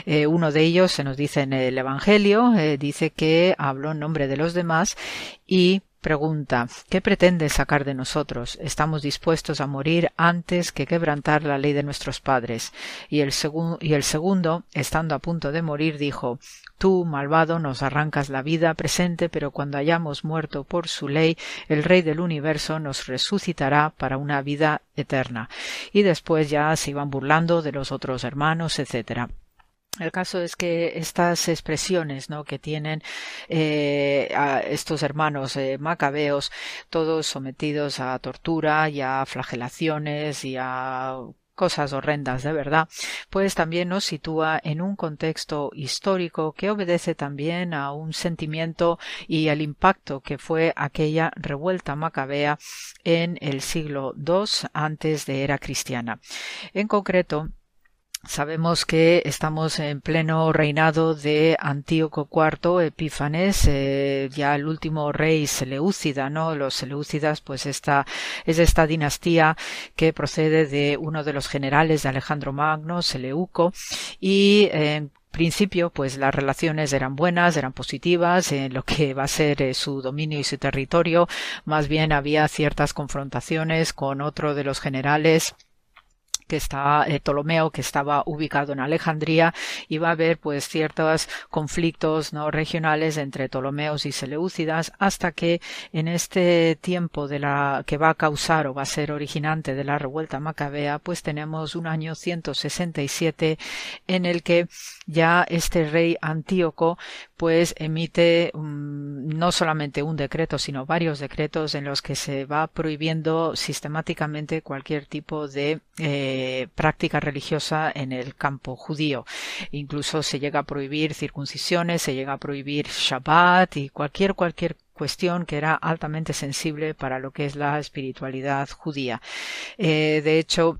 S9: Eh, uno de ellos, se nos dice en el Evangelio, eh, dice que habló en nombre de los demás y Pregunta, ¿qué pretende sacar de nosotros? Estamos dispuestos a morir antes que quebrantar la ley de nuestros padres. Y el, y el segundo, estando a punto de morir, dijo, Tú, malvado, nos arrancas la vida presente, pero cuando hayamos muerto por su ley, el Rey del universo nos resucitará para una vida eterna. Y después ya se iban burlando de los otros hermanos, etcétera. El caso es que estas expresiones ¿no? que tienen eh, a estos hermanos eh, macabeos, todos sometidos a tortura y a flagelaciones y a cosas horrendas de verdad, pues también nos sitúa en un contexto histórico que obedece también a un sentimiento y al impacto que fue aquella revuelta macabea en el siglo II antes de era cristiana. En concreto, Sabemos que estamos en pleno reinado de Antíoco IV Epífanes, eh, ya el último rey Seleucida, ¿no? Los Seleucidas, pues esta es esta dinastía que procede de uno de los generales de Alejandro Magno, Seleuco, y en principio, pues las relaciones eran buenas, eran positivas en lo que va a ser eh, su dominio y su territorio. Más bien había ciertas confrontaciones con otro de los generales que está eh, Ptolomeo, que estaba ubicado en Alejandría, y va a haber pues ciertos conflictos no regionales entre Ptolomeos y Seleucidas, hasta que en este tiempo de la que va a causar o va a ser originante de la revuelta macabea, pues tenemos un año 167 en el que ya este rey Antíoco pues emite no solamente un decreto, sino varios decretos en los que se va prohibiendo sistemáticamente cualquier tipo de eh, práctica religiosa en el campo judío. Incluso se llega a prohibir circuncisiones, se llega a prohibir Shabbat y cualquier cualquier cuestión que era altamente sensible para lo que es la espiritualidad judía. Eh, de hecho,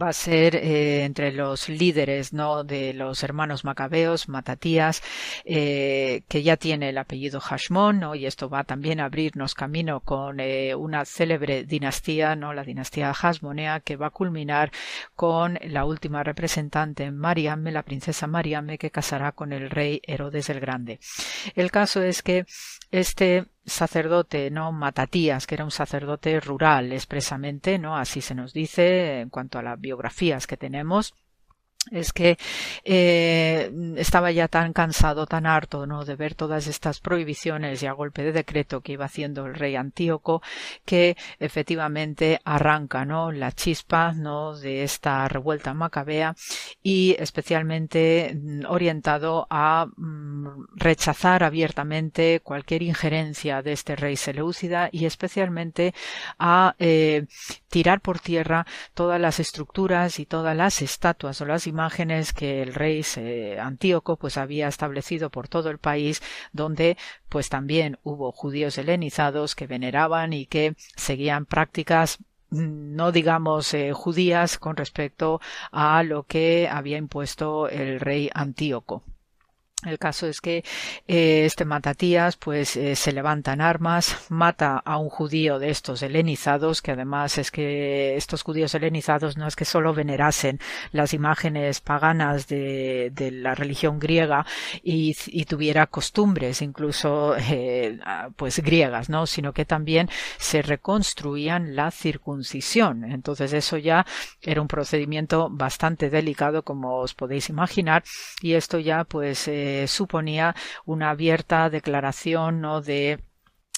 S9: va a ser eh, entre los líderes no de los hermanos macabeos matatías eh, que ya tiene el apellido Hashmon ¿no? y esto va también a abrirnos camino con eh, una célebre dinastía no la dinastía Hasmonea que va a culminar con la última representante Mariame la princesa Mariame que casará con el rey Herodes el Grande. El caso es que este sacerdote, ¿no? Matatías, que era un sacerdote rural expresamente, ¿no? Así se nos dice en cuanto a las biografías que tenemos es que eh, estaba ya tan cansado, tan harto, ¿no? de ver todas estas prohibiciones y a golpe de decreto que iba haciendo el rey Antíoco, que efectivamente arranca, ¿no? la chispa, ¿no? de esta revuelta macabea y especialmente mm, orientado a mm, rechazar abiertamente cualquier injerencia de este rey Seleucida y especialmente a eh, tirar por tierra todas las estructuras y todas las estatuas o las imágenes que el rey Antíoco pues había establecido por todo el país donde pues también hubo judíos helenizados que veneraban y que seguían prácticas mm, no digamos eh, judías con respecto a lo que había impuesto el rey Antíoco. El caso es que eh, este Matatías pues eh, se levanta en armas, mata a un judío de estos helenizados, que además es que estos judíos helenizados no es que solo venerasen las imágenes paganas de, la religión griega y, tuviera costumbres incluso eh, pues griegas, ¿no? sino que también se reconstruían la circuncisión. Entonces eso ya era un procedimiento bastante delicado como os podéis imaginar y esto ya pues suponía una abierta declaración ¿no? de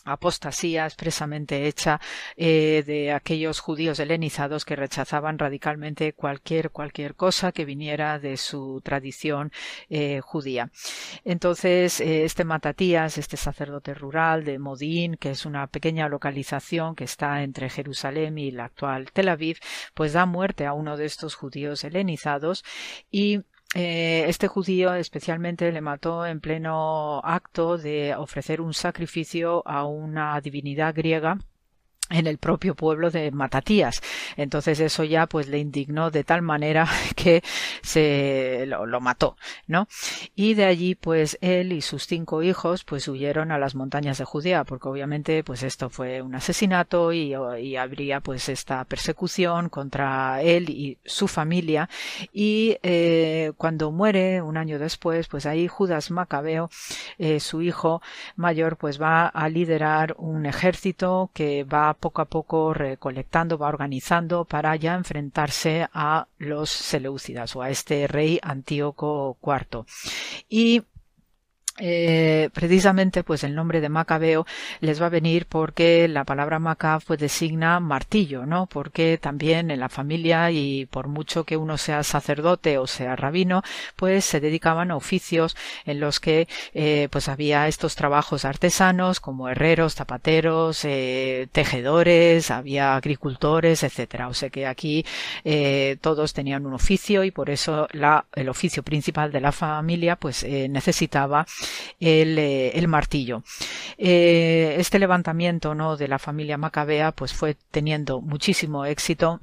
S9: apostasía expresamente hecha eh, de aquellos judíos helenizados que rechazaban radicalmente cualquier cualquier cosa que viniera de su tradición eh, judía. Entonces, eh, este Matatías, este sacerdote rural de Modín, que es una pequeña localización que está entre Jerusalén y la actual Tel Aviv, pues da muerte a uno de estos judíos helenizados y eh, este judío especialmente le mató en pleno acto de ofrecer un sacrificio a una divinidad griega en el propio pueblo de Matatías. Entonces eso ya pues le indignó de tal manera (laughs) que se lo, mató, ¿no? Y de allí pues él y sus cinco hijos pues huyeron a las montañas de Judea porque obviamente pues esto fue un asesinato y, y habría pues esta persecución contra él y su familia y eh, cuando muere un año después pues ahí Judas Macabeo eh, su hijo mayor pues va a liderar un ejército que va poco a poco recolectando, va organizando para ya enfrentarse a los Seleucidas o a este rey Antíoco IV. Y eh, precisamente pues el nombre de Macabeo les va a venir porque la palabra Maca pues designa martillo, ¿no? Porque también en la familia y por mucho que uno sea sacerdote o sea rabino, pues se dedicaban a oficios en los que eh, pues había estos trabajos artesanos como herreros, zapateros, eh, tejedores, había agricultores, etcétera. O sea que aquí eh, todos tenían un oficio y por eso la, el oficio principal de la familia pues eh, necesitaba el, eh, el martillo. Eh, este levantamiento ¿no? de la familia Macabea pues fue teniendo muchísimo éxito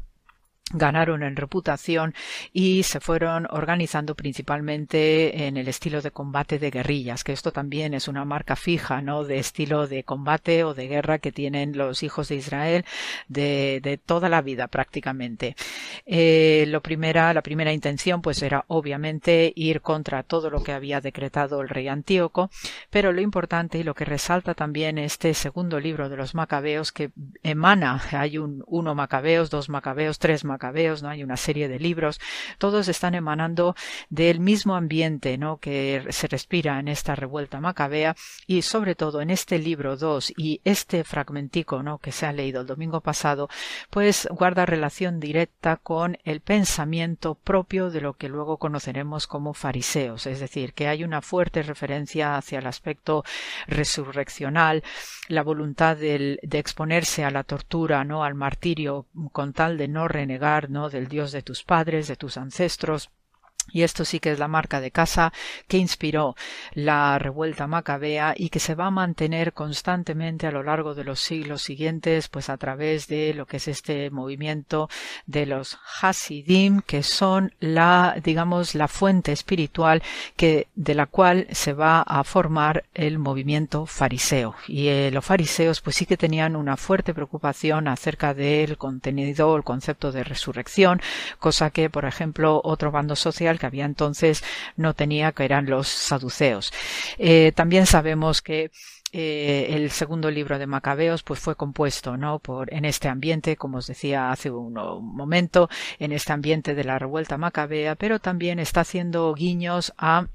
S9: ganaron en reputación y se fueron organizando principalmente en el estilo de combate de guerrillas, que esto también es una marca fija, ¿no? De estilo de combate o de guerra que tienen los hijos de Israel de, de toda la vida prácticamente. Eh, lo primera, la primera intención pues era obviamente ir contra todo lo que había decretado el rey Antíoco, pero lo importante y lo que resalta también este segundo libro de los macabeos que emana, hay un uno macabeos, dos macabeos, tres macabeos, ¿no? Hay una serie de libros, todos están emanando del mismo ambiente, ¿no? Que se respira en esta revuelta macabea y sobre todo en este libro 2 y este fragmentico, ¿no? Que se ha leído el domingo pasado, pues guarda relación directa con el pensamiento propio de lo que luego conoceremos como fariseos, es decir, que hay una fuerte referencia hacia el aspecto resurreccional, la voluntad de exponerse a la tortura, ¿no? Al martirio con tal de no renegar ¿no? del Dios de tus padres, de tus ancestros, y esto sí que es la marca de casa que inspiró la revuelta macabea y que se va a mantener constantemente a lo largo de los siglos siguientes, pues a través de lo que es este movimiento de los Hasidim, que son la, digamos, la fuente espiritual que, de la cual se va a formar el movimiento fariseo. Y eh, los fariseos, pues sí que tenían una fuerte preocupación acerca del contenido, el concepto de resurrección, cosa que, por ejemplo, otro bando social que había entonces no tenía, que eran los saduceos. Eh, también sabemos que eh, el segundo libro de Macabeos pues fue compuesto no por en este ambiente como os decía hace un, momento en este ambiente de la revuelta macabea pero también está haciendo guiños a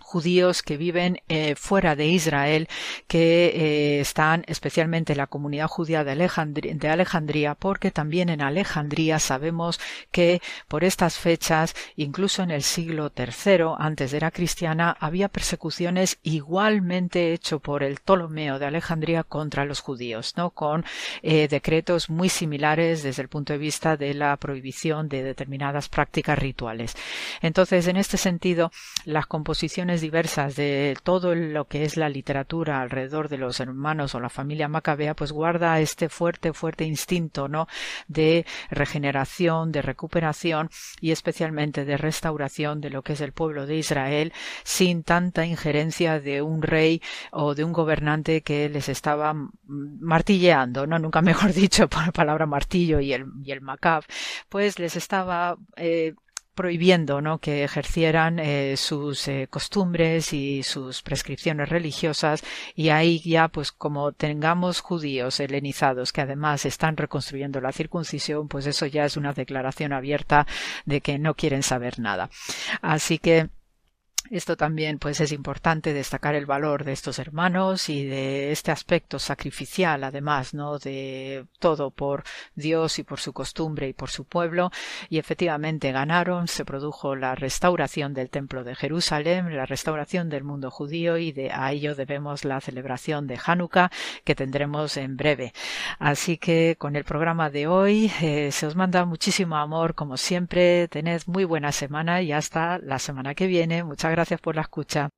S9: judíos que viven eh, fuera de Israel, que eh, están especialmente en la comunidad judía de Alejandría, porque también en Alejandría sabemos que por estas fechas, incluso en el siglo III, antes de era cristiana, había persecuciones igualmente hecho por el Ptolomeo de Alejandría contra los judíos, ¿no? con eh, decretos muy similares desde el punto de vista de la prohibición de determinadas prácticas rituales. Entonces, en este sentido, las composiciones diversas de todo lo que es la literatura alrededor de los hermanos o la familia macabea, pues guarda este fuerte, fuerte instinto, ¿no? De regeneración, de recuperación y especialmente de restauración de lo que es el pueblo de Israel sin tanta injerencia de un rey o de un gobernante que les estaba martilleando, ¿no? Nunca (laughs) mejor dicho por la palabra martillo y el, y el macab, pues les estaba eh, prohibiendo ¿no? que ejercieran eh, sus eh, costumbres y sus prescripciones religiosas y ahí ya pues como tengamos judíos helenizados que además están reconstruyendo la circuncisión pues eso ya es una declaración abierta de que no quieren saber nada así que esto también pues es importante destacar el valor de estos hermanos y de este aspecto sacrificial además no de todo por Dios y por su costumbre y por su pueblo. Y efectivamente ganaron se produjo la restauración del templo de Jerusalén la restauración del mundo judío y de a ello debemos la celebración de Hanukkah que tendremos en breve. Así que con el programa de hoy eh, se os manda muchísimo amor como siempre. Tened muy buena semana y hasta la semana que viene. Muchas por la escucha.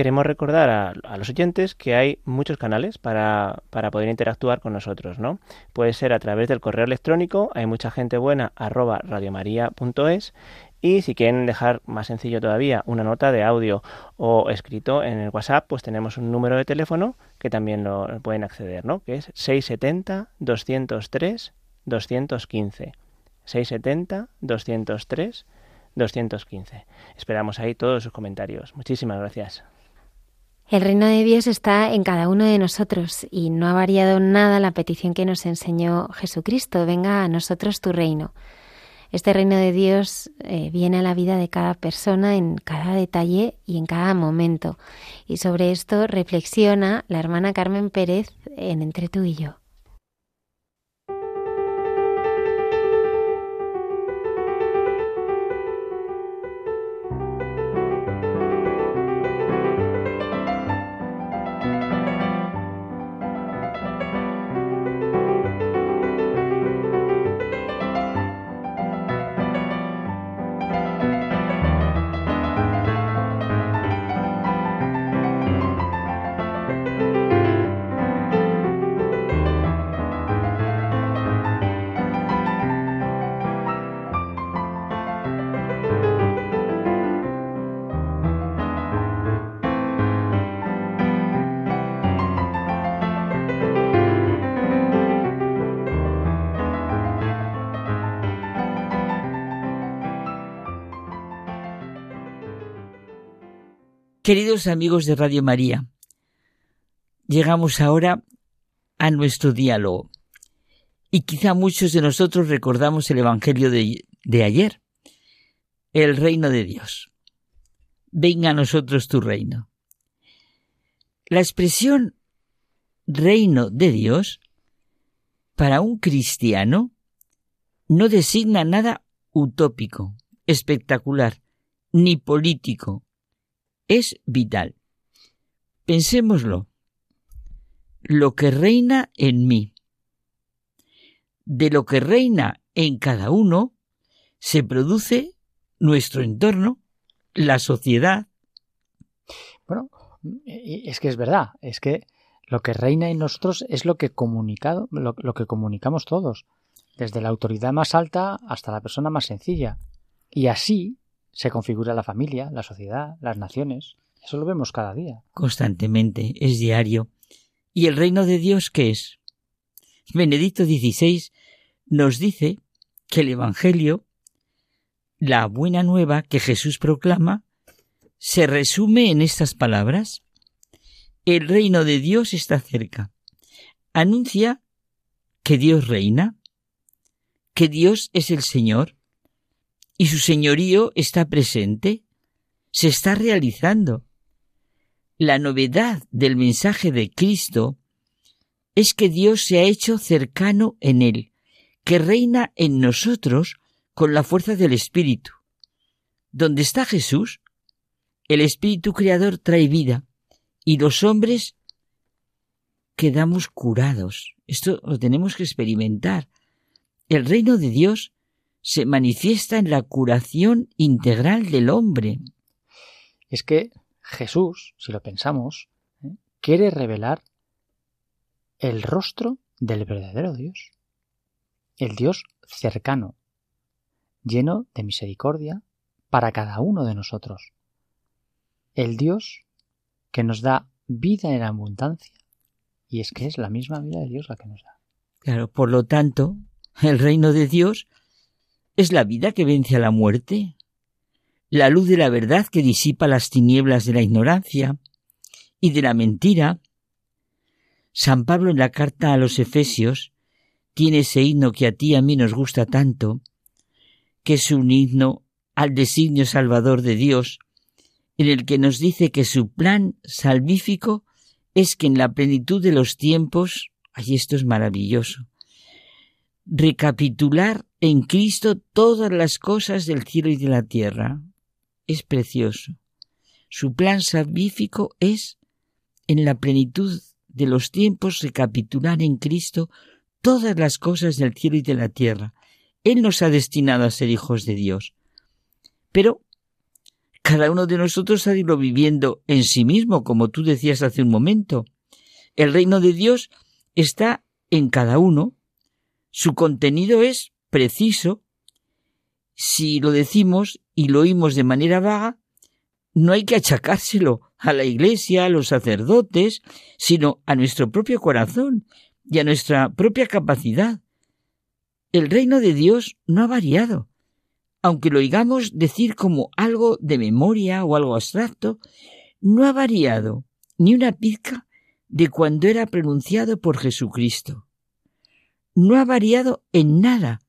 S6: Queremos recordar a, los oyentes que hay muchos canales para, para, poder interactuar con nosotros, ¿no? Puede ser a través del correo electrónico, hay mucha gente buena, arroba radiomaria.es y si quieren dejar más sencillo todavía una nota de audio o escrito en el WhatsApp, pues tenemos un número de teléfono que también lo pueden acceder, ¿no? Que es 670 203 215. 670 203 215. Esperamos ahí todos sus comentarios. Muchísimas gracias.
S1: El reino de Dios está en cada uno de nosotros y no ha variado nada la petición que nos enseñó Jesucristo. Venga a nosotros tu reino. Este reino de Dios eh, viene a la vida de cada persona en cada detalle y en cada momento. Y sobre esto reflexiona la hermana Carmen Pérez en Entre tú y yo.
S2: Queridos amigos de Radio María, llegamos ahora a nuestro diálogo. Y quizá muchos de nosotros recordamos el Evangelio de, ayer, el reino de Dios. Venga a nosotros tu reino. La expresión reino de Dios para un cristiano no designa nada utópico, espectacular, ni político. Es vital. Pensémoslo. Lo que reina en mí. De lo que reina en cada uno se produce nuestro entorno, la sociedad.
S10: Bueno, es que es verdad, es que lo que reina en nosotros es lo que comunicado, lo, que comunicamos todos, desde la autoridad más alta hasta la persona más sencilla. Y así se configura la familia, la sociedad, las naciones. Eso lo vemos cada día.
S2: Constantemente, es diario. ¿Y el reino de Dios qué es? Benedicto XVI nos dice que el Evangelio, la buena nueva que Jesús proclama, se resume en estas palabras. El reino de Dios está cerca. Anuncia que Dios reina, que Dios es el Señor, y su señorío está presente, se está realizando. La novedad del mensaje de Cristo es que Dios se ha hecho cercano en él, que reina en nosotros con la fuerza del Espíritu. Donde está Jesús, el Espíritu Creador trae vida y los hombres quedamos curados. Esto lo tenemos que experimentar. El reino de Dios se manifiesta en la curación integral del hombre.
S10: Es que Jesús, si lo pensamos, ¿eh? quiere revelar el rostro del verdadero Dios, el Dios cercano, lleno de misericordia para cada uno de nosotros, el Dios que nos da vida en abundancia, y es que es la misma vida de Dios la que nos da.
S2: Claro, por lo tanto, el reino de Dios es la vida que vence a la muerte, la luz de la verdad que disipa las tinieblas de la ignorancia y de la mentira. San Pablo en la carta a los Efesios tiene ese himno que a ti y a mí nos gusta tanto, que es un himno al designio salvador de Dios, en el que nos dice que su plan salvífico es que en la plenitud de los tiempos, ay, esto es maravilloso, recapitular en Cristo todas las cosas del cielo y de la tierra. Es precioso. Su plan salvífico es, en la plenitud de los tiempos, recapitular en Cristo todas las cosas del cielo y de la tierra. Él nos ha destinado a ser hijos de Dios. Pero cada uno de nosotros ha ido viviendo en sí mismo, como tú decías hace un momento. El reino de Dios está en cada uno. Su contenido es preciso, si lo decimos y lo oímos de manera vaga, no hay que achacárselo a la Iglesia, a los sacerdotes, sino a nuestro propio corazón y a nuestra propia capacidad. El reino de Dios no ha variado. Aunque lo oigamos decir como algo de memoria o algo abstracto, no ha variado ni una pizca de cuando era pronunciado por Jesucristo. No ha variado en nada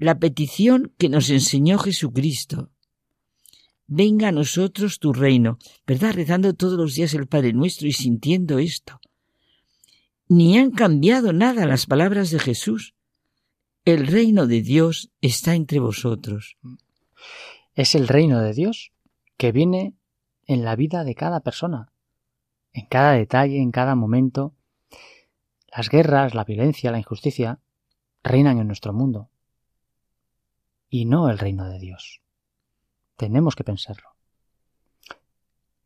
S2: la petición que nos enseñó Jesucristo. Venga a nosotros tu reino, ¿verdad? Rezando todos los días el Padre Nuestro y sintiendo esto. Ni han cambiado nada las palabras de Jesús. El reino de Dios está entre vosotros.
S10: Es el reino de Dios que viene en la vida de cada persona, en cada detalle, en cada momento. Las guerras, la violencia, la injusticia reinan en nuestro mundo y no el reino de Dios. Tenemos que pensarlo.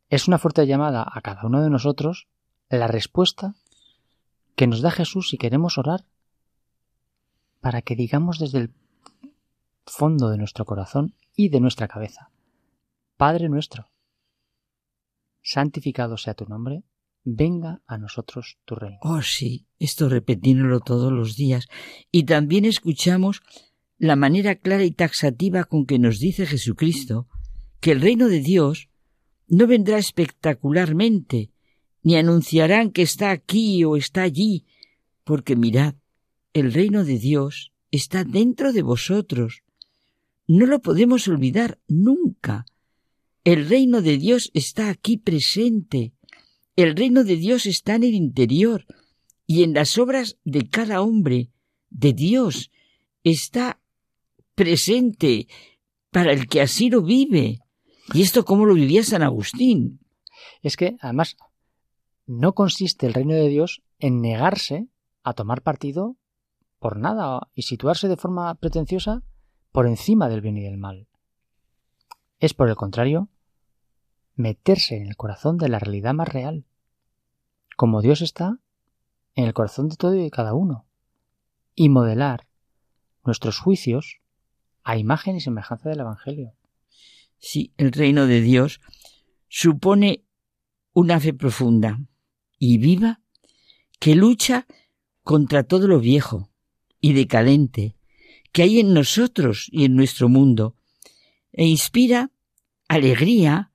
S10: Es una fuerte llamada a cada uno de nosotros la respuesta que nos da Jesús si queremos orar para que digamos desde el fondo de nuestro corazón y de nuestra cabeza, Padre nuestro, santificado sea tu nombre, venga a nosotros tu reino.
S2: Oh sí, esto repetirlo todos los días. Y también escuchamos la manera clara y taxativa con que nos dice Jesucristo que el reino de Dios no vendrá espectacularmente, ni anunciarán que está aquí o está allí, porque mirad, el reino de Dios está dentro de vosotros. No lo podemos olvidar nunca. El reino de Dios está aquí presente. El reino de Dios está en el interior y en las obras de cada hombre de Dios. Está presente para el que así lo vive. ¿Y esto cómo lo vivía San Agustín?
S10: Es que, además, no consiste el reino de Dios en negarse a tomar partido por nada y situarse de forma pretenciosa por encima del bien y del mal. Es, por el contrario, meterse en el corazón de la realidad más real, como Dios está en el corazón de todo y de cada uno, y modelar nuestros juicios a imagen y semejanza del Evangelio.
S2: Sí, el reino de Dios supone una fe profunda y viva que lucha contra todo lo viejo y decadente que hay en nosotros y en nuestro mundo e inspira alegría,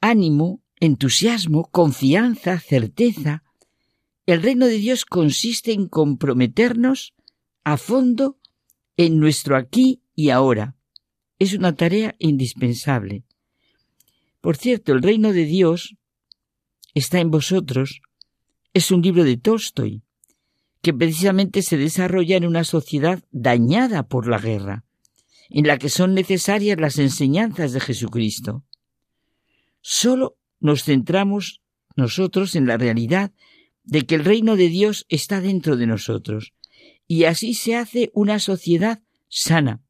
S2: ánimo, entusiasmo, confianza, certeza. El reino de Dios consiste en comprometernos a fondo en nuestro aquí y ahora. Es una tarea indispensable. Por cierto, el reino de Dios está en vosotros. Es un libro de Tolstoy, que precisamente se desarrolla en una sociedad dañada por la guerra, en la que son necesarias las enseñanzas de Jesucristo. Solo nos centramos nosotros en la realidad de que el reino de Dios está dentro de nosotros, y así se hace una sociedad sana,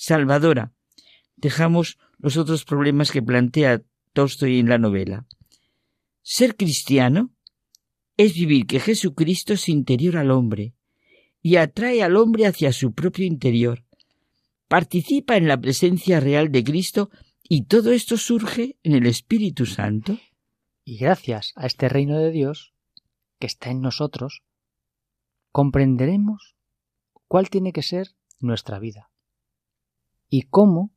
S2: salvadora. Dejamos los otros problemas que plantea Tolstoy en la novela. Ser cristiano es vivir que Jesucristo es interior al hombre y atrae al hombre hacia su propio interior. Participa en la presencia real de Cristo y todo esto surge en el Espíritu Santo.
S10: Y gracias a este reino de Dios que está en nosotros, comprenderemos cuál tiene que ser nuestra vida y cómo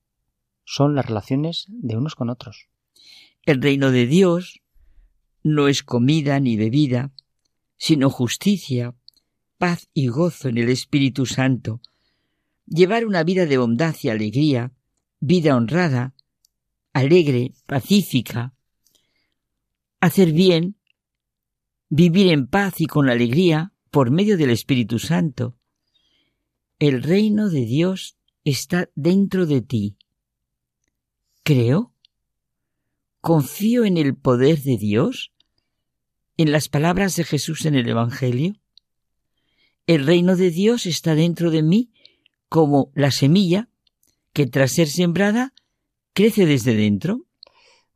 S10: son las relaciones de unos con otros.
S2: El reino de Dios no es comida ni bebida, sino justicia, paz y gozo en el Espíritu Santo, llevar una vida de bondad y alegría, vida honrada, alegre, pacífica, hacer bien, vivir en paz y con alegría por medio del Espíritu Santo. El reino de Dios está dentro de ti. Creo, confío en el poder de Dios, en las palabras de Jesús en el Evangelio. El reino de Dios está dentro de mí como la semilla que tras ser sembrada crece desde dentro.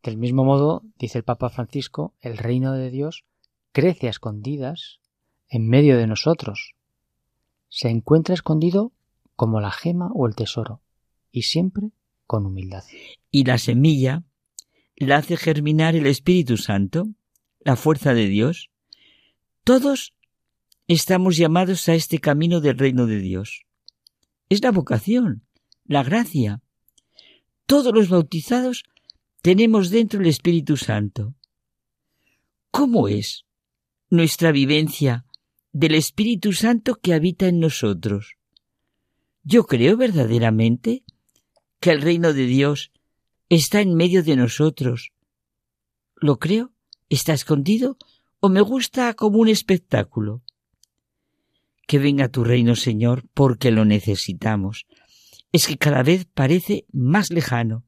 S10: Del mismo modo, dice el Papa Francisco, el reino de Dios crece a escondidas en medio de nosotros. Se encuentra escondido como la gema o el tesoro, y siempre con humildad.
S2: Y la semilla la hace germinar el Espíritu Santo, la fuerza de Dios. Todos estamos llamados a este camino del reino de Dios. Es la vocación, la gracia, todos los bautizados tenemos dentro el Espíritu Santo. ¿Cómo es nuestra vivencia del Espíritu Santo que habita en nosotros? Yo creo verdaderamente que el reino de Dios está en medio de nosotros. ¿Lo creo? ¿Está escondido? ¿O me gusta como un espectáculo? Que venga tu reino, Señor, porque lo necesitamos es que cada vez parece más lejano.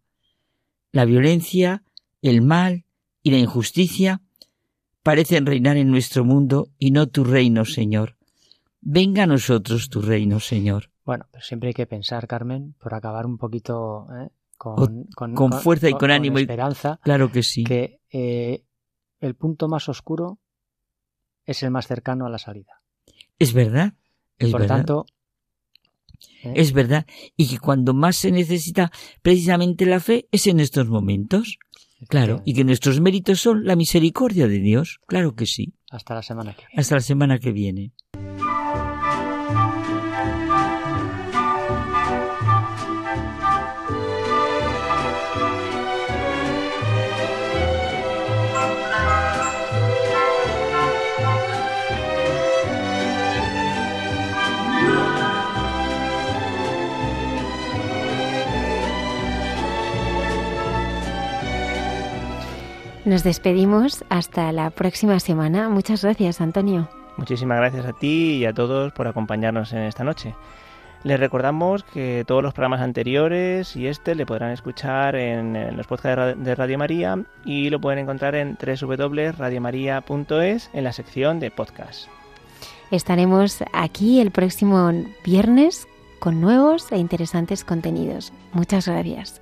S2: La violencia, el mal y la injusticia parecen reinar en nuestro mundo y no tu reino, Señor. Venga a nosotros tu reino, Señor.
S10: Bueno, pero siempre hay que pensar, Carmen, por acabar un poquito ¿eh? con,
S2: con, fuerza y con, ánimo
S10: y esperanza.
S2: Claro que sí.
S10: Que eh, el punto más oscuro es el más cercano a la salida.
S2: Es verdad. Es
S10: por
S2: verdad.
S10: tanto,
S2: ¿Eh? Es verdad. Y que cuando más se necesita precisamente la fe es en estos momentos. Claro. Y que nuestros méritos son la misericordia de Dios. Claro que sí.
S10: Hasta la semana que viene.
S2: Hasta la semana que viene.
S1: Nos despedimos hasta la próxima semana. Muchas gracias, Antonio.
S6: Muchísimas gracias a ti y a todos por acompañarnos en esta noche. Les recordamos que todos los programas anteriores y este le podrán escuchar en, los podcasts de Radio María y lo pueden encontrar en www.radiomaria.es en la sección de podcast.
S1: Estaremos aquí el próximo viernes con nuevos e interesantes contenidos. Muchas gracias.